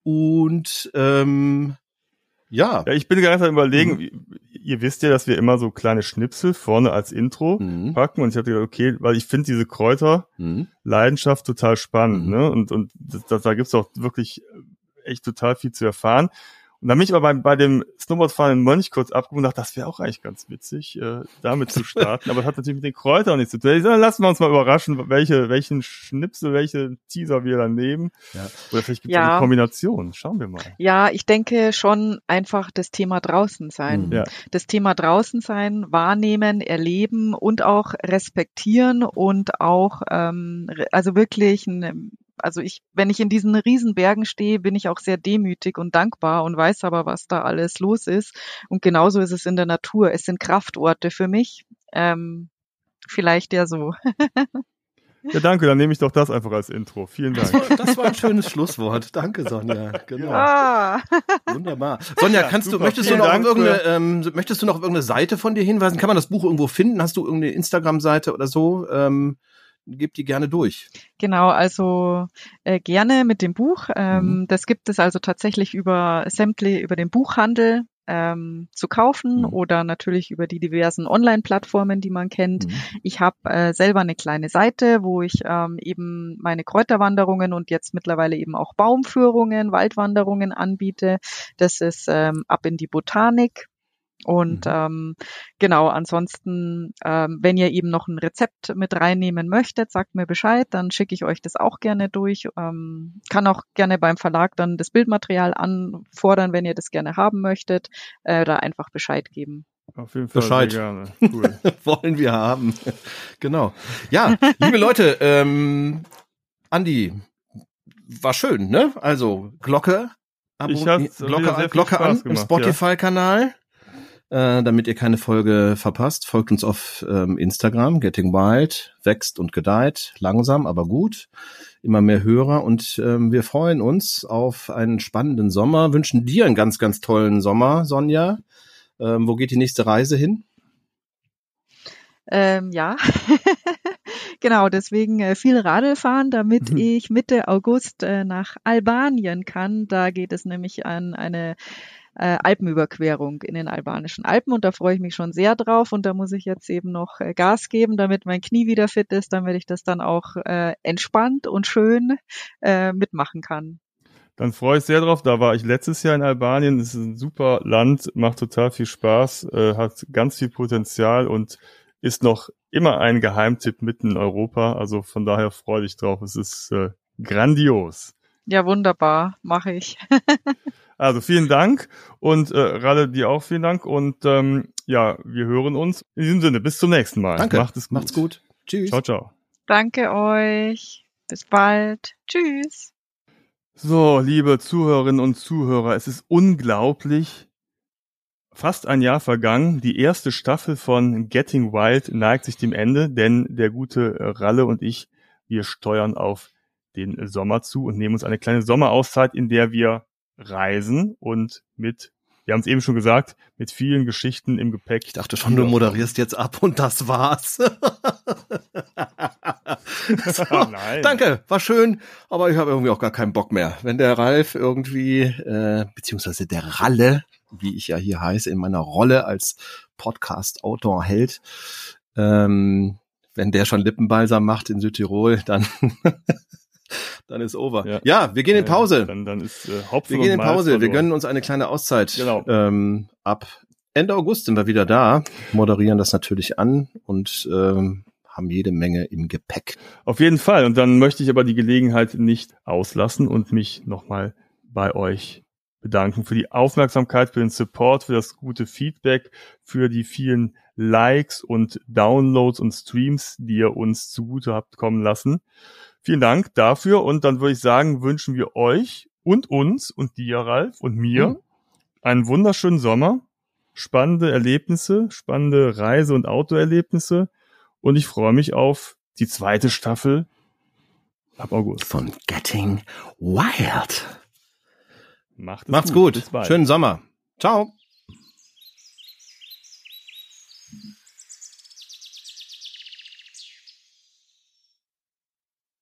Und ähm, ja. Ja, ich bin gerade am überlegen, Mhm. wie- ihr wisst ja, dass wir immer so kleine Schnipsel vorne als Intro Mhm. packen und ich hatte gedacht, okay, weil ich finde diese Kräuter Mhm. Total spannend, Mhm. ne? Und, und das, das, da gibt's auch wirklich echt total viel zu erfahren. Und dann bin ich aber bei, bei dem Snowboardfahren in Mönch kurz abgehoben und dachte, das wäre auch eigentlich ganz witzig, äh, damit zu starten. aber das hat natürlich mit den Kräutern nichts zu tun. Ich sag, lassen wir uns mal überraschen, welche, welchen Schnipsel, welche Teaser wir dann nehmen. Ja. Oder vielleicht gibt es ja. eine Kombination. Schauen wir mal. Ja, ich denke schon einfach das Thema draußen sein. Mhm. Ja. Das Thema draußen sein, wahrnehmen, erleben und auch respektieren und auch, ähm, also wirklich ein also ich, wenn ich in diesen Riesenbergen stehe, bin ich auch sehr demütig und dankbar und weiß aber, was da alles los ist. Und genauso ist es in der Natur. Es sind Kraftorte für mich. Ähm, vielleicht ja so. Ja, danke, dann nehme ich doch das einfach als Intro. Vielen Dank. Das war, das war ein schönes Schlusswort. Danke, Sonja. Genau. Ja. Wunderbar. Sonja, kannst ja, du, möchtest du noch auf irgendeine, ähm, möchtest du noch auf irgendeine Seite von dir hinweisen? Kann man das Buch irgendwo finden? Hast du irgendeine Instagram-Seite oder so? Ähm, gib die gerne durch. Genau, also äh, gerne mit dem Buch. Ähm, mhm. Das gibt es also tatsächlich über sämtliche, über den Buchhandel ähm, zu kaufen mhm. oder natürlich über die diversen Online-Plattformen, die man kennt. Mhm. Ich habe äh, selber eine kleine Seite, wo ich ähm, eben meine Kräuterwanderungen und jetzt mittlerweile eben auch Baumführungen, Waldwanderungen anbiete. Das ist ähm, ab in die Botanik und mhm. ähm, genau, ansonsten, ähm, wenn ihr eben noch ein Rezept mit reinnehmen möchtet, sagt mir Bescheid, dann schicke ich euch das auch gerne durch. Ähm, kann auch gerne beim Verlag dann das Bildmaterial anfordern, wenn ihr das gerne haben möchtet, äh, da einfach Bescheid geben. Auf jeden Fall Bescheid. gerne. Cool. Wollen wir haben. genau. Ja, liebe Leute, ähm, Andi, war schön, ne? Also Glocke, Abo, Glocke, Glocke an im Spotify-Kanal äh, damit ihr keine Folge verpasst. Folgt uns auf ähm, Instagram, Getting Wild, wächst und gedeiht, langsam, aber gut. Immer mehr Hörer und ähm, wir freuen uns auf einen spannenden Sommer, wünschen dir einen ganz, ganz tollen Sommer, Sonja. Ähm, wo geht die nächste Reise hin? Ähm, ja, genau, deswegen äh, viel Radl fahren, damit mhm. ich Mitte August äh, nach Albanien kann. Da geht es nämlich an eine äh, Alpenüberquerung in den albanischen Alpen und da freue ich mich schon sehr drauf und da muss ich jetzt eben noch äh, Gas geben, damit mein Knie wieder fit ist, damit ich das dann auch äh, entspannt und schön äh, mitmachen kann. Dann freue ich sehr drauf. Da war ich letztes Jahr in Albanien. Es ist ein super Land, macht total viel Spaß, äh, hat ganz viel Potenzial und ist noch immer ein Geheimtipp mitten in Europa. Also von daher freue dich drauf. Es ist äh, grandios. Ja, wunderbar, mache ich. Also vielen Dank und äh, Ralle, dir auch vielen Dank und ähm, ja, wir hören uns. In diesem Sinne, bis zum nächsten Mal. Danke. Macht es gut. Macht's gut. Tschüss. Ciao, ciao. Danke euch. Bis bald. Tschüss. So, liebe Zuhörerinnen und Zuhörer, es ist unglaublich. Fast ein Jahr vergangen. Die erste Staffel von Getting Wild neigt sich dem Ende, denn der gute Ralle und ich, wir steuern auf den Sommer zu und nehmen uns eine kleine Sommerauszeit, in der wir reisen und mit, wir haben es eben schon gesagt, mit vielen Geschichten im Gepäck. Ich dachte schon, du moderierst jetzt ab und das war's. so, Nein. Danke, war schön, aber ich habe irgendwie auch gar keinen Bock mehr. Wenn der Ralf irgendwie, äh, beziehungsweise der Ralle, wie ich ja hier heiße, in meiner Rolle als Podcast-Autor hält, ähm, wenn der schon Lippenbalsam macht in Südtirol, dann dann ist over. Ja, ja wir gehen in Pause. Dann, dann ist äh, Hopfen Wir gehen in Pause. Wir gönnen uns eine kleine Auszeit. Genau. Ähm, ab Ende August sind wir wieder da, moderieren das natürlich an und ähm, haben jede Menge im Gepäck. Auf jeden Fall. Und dann möchte ich aber die Gelegenheit nicht auslassen und mich nochmal bei euch bedanken für die Aufmerksamkeit, für den Support, für das gute Feedback, für die vielen Likes und Downloads und Streams, die ihr uns zugute habt kommen lassen. Vielen Dank dafür und dann würde ich sagen, wünschen wir euch und uns und dir, Ralf, und mir mhm. einen wunderschönen Sommer, spannende Erlebnisse, spannende Reise- und Autoerlebnisse und ich freue mich auf die zweite Staffel ab August. Von Getting Wild. Macht Macht's gut. gut. Schönen Sommer. Ciao.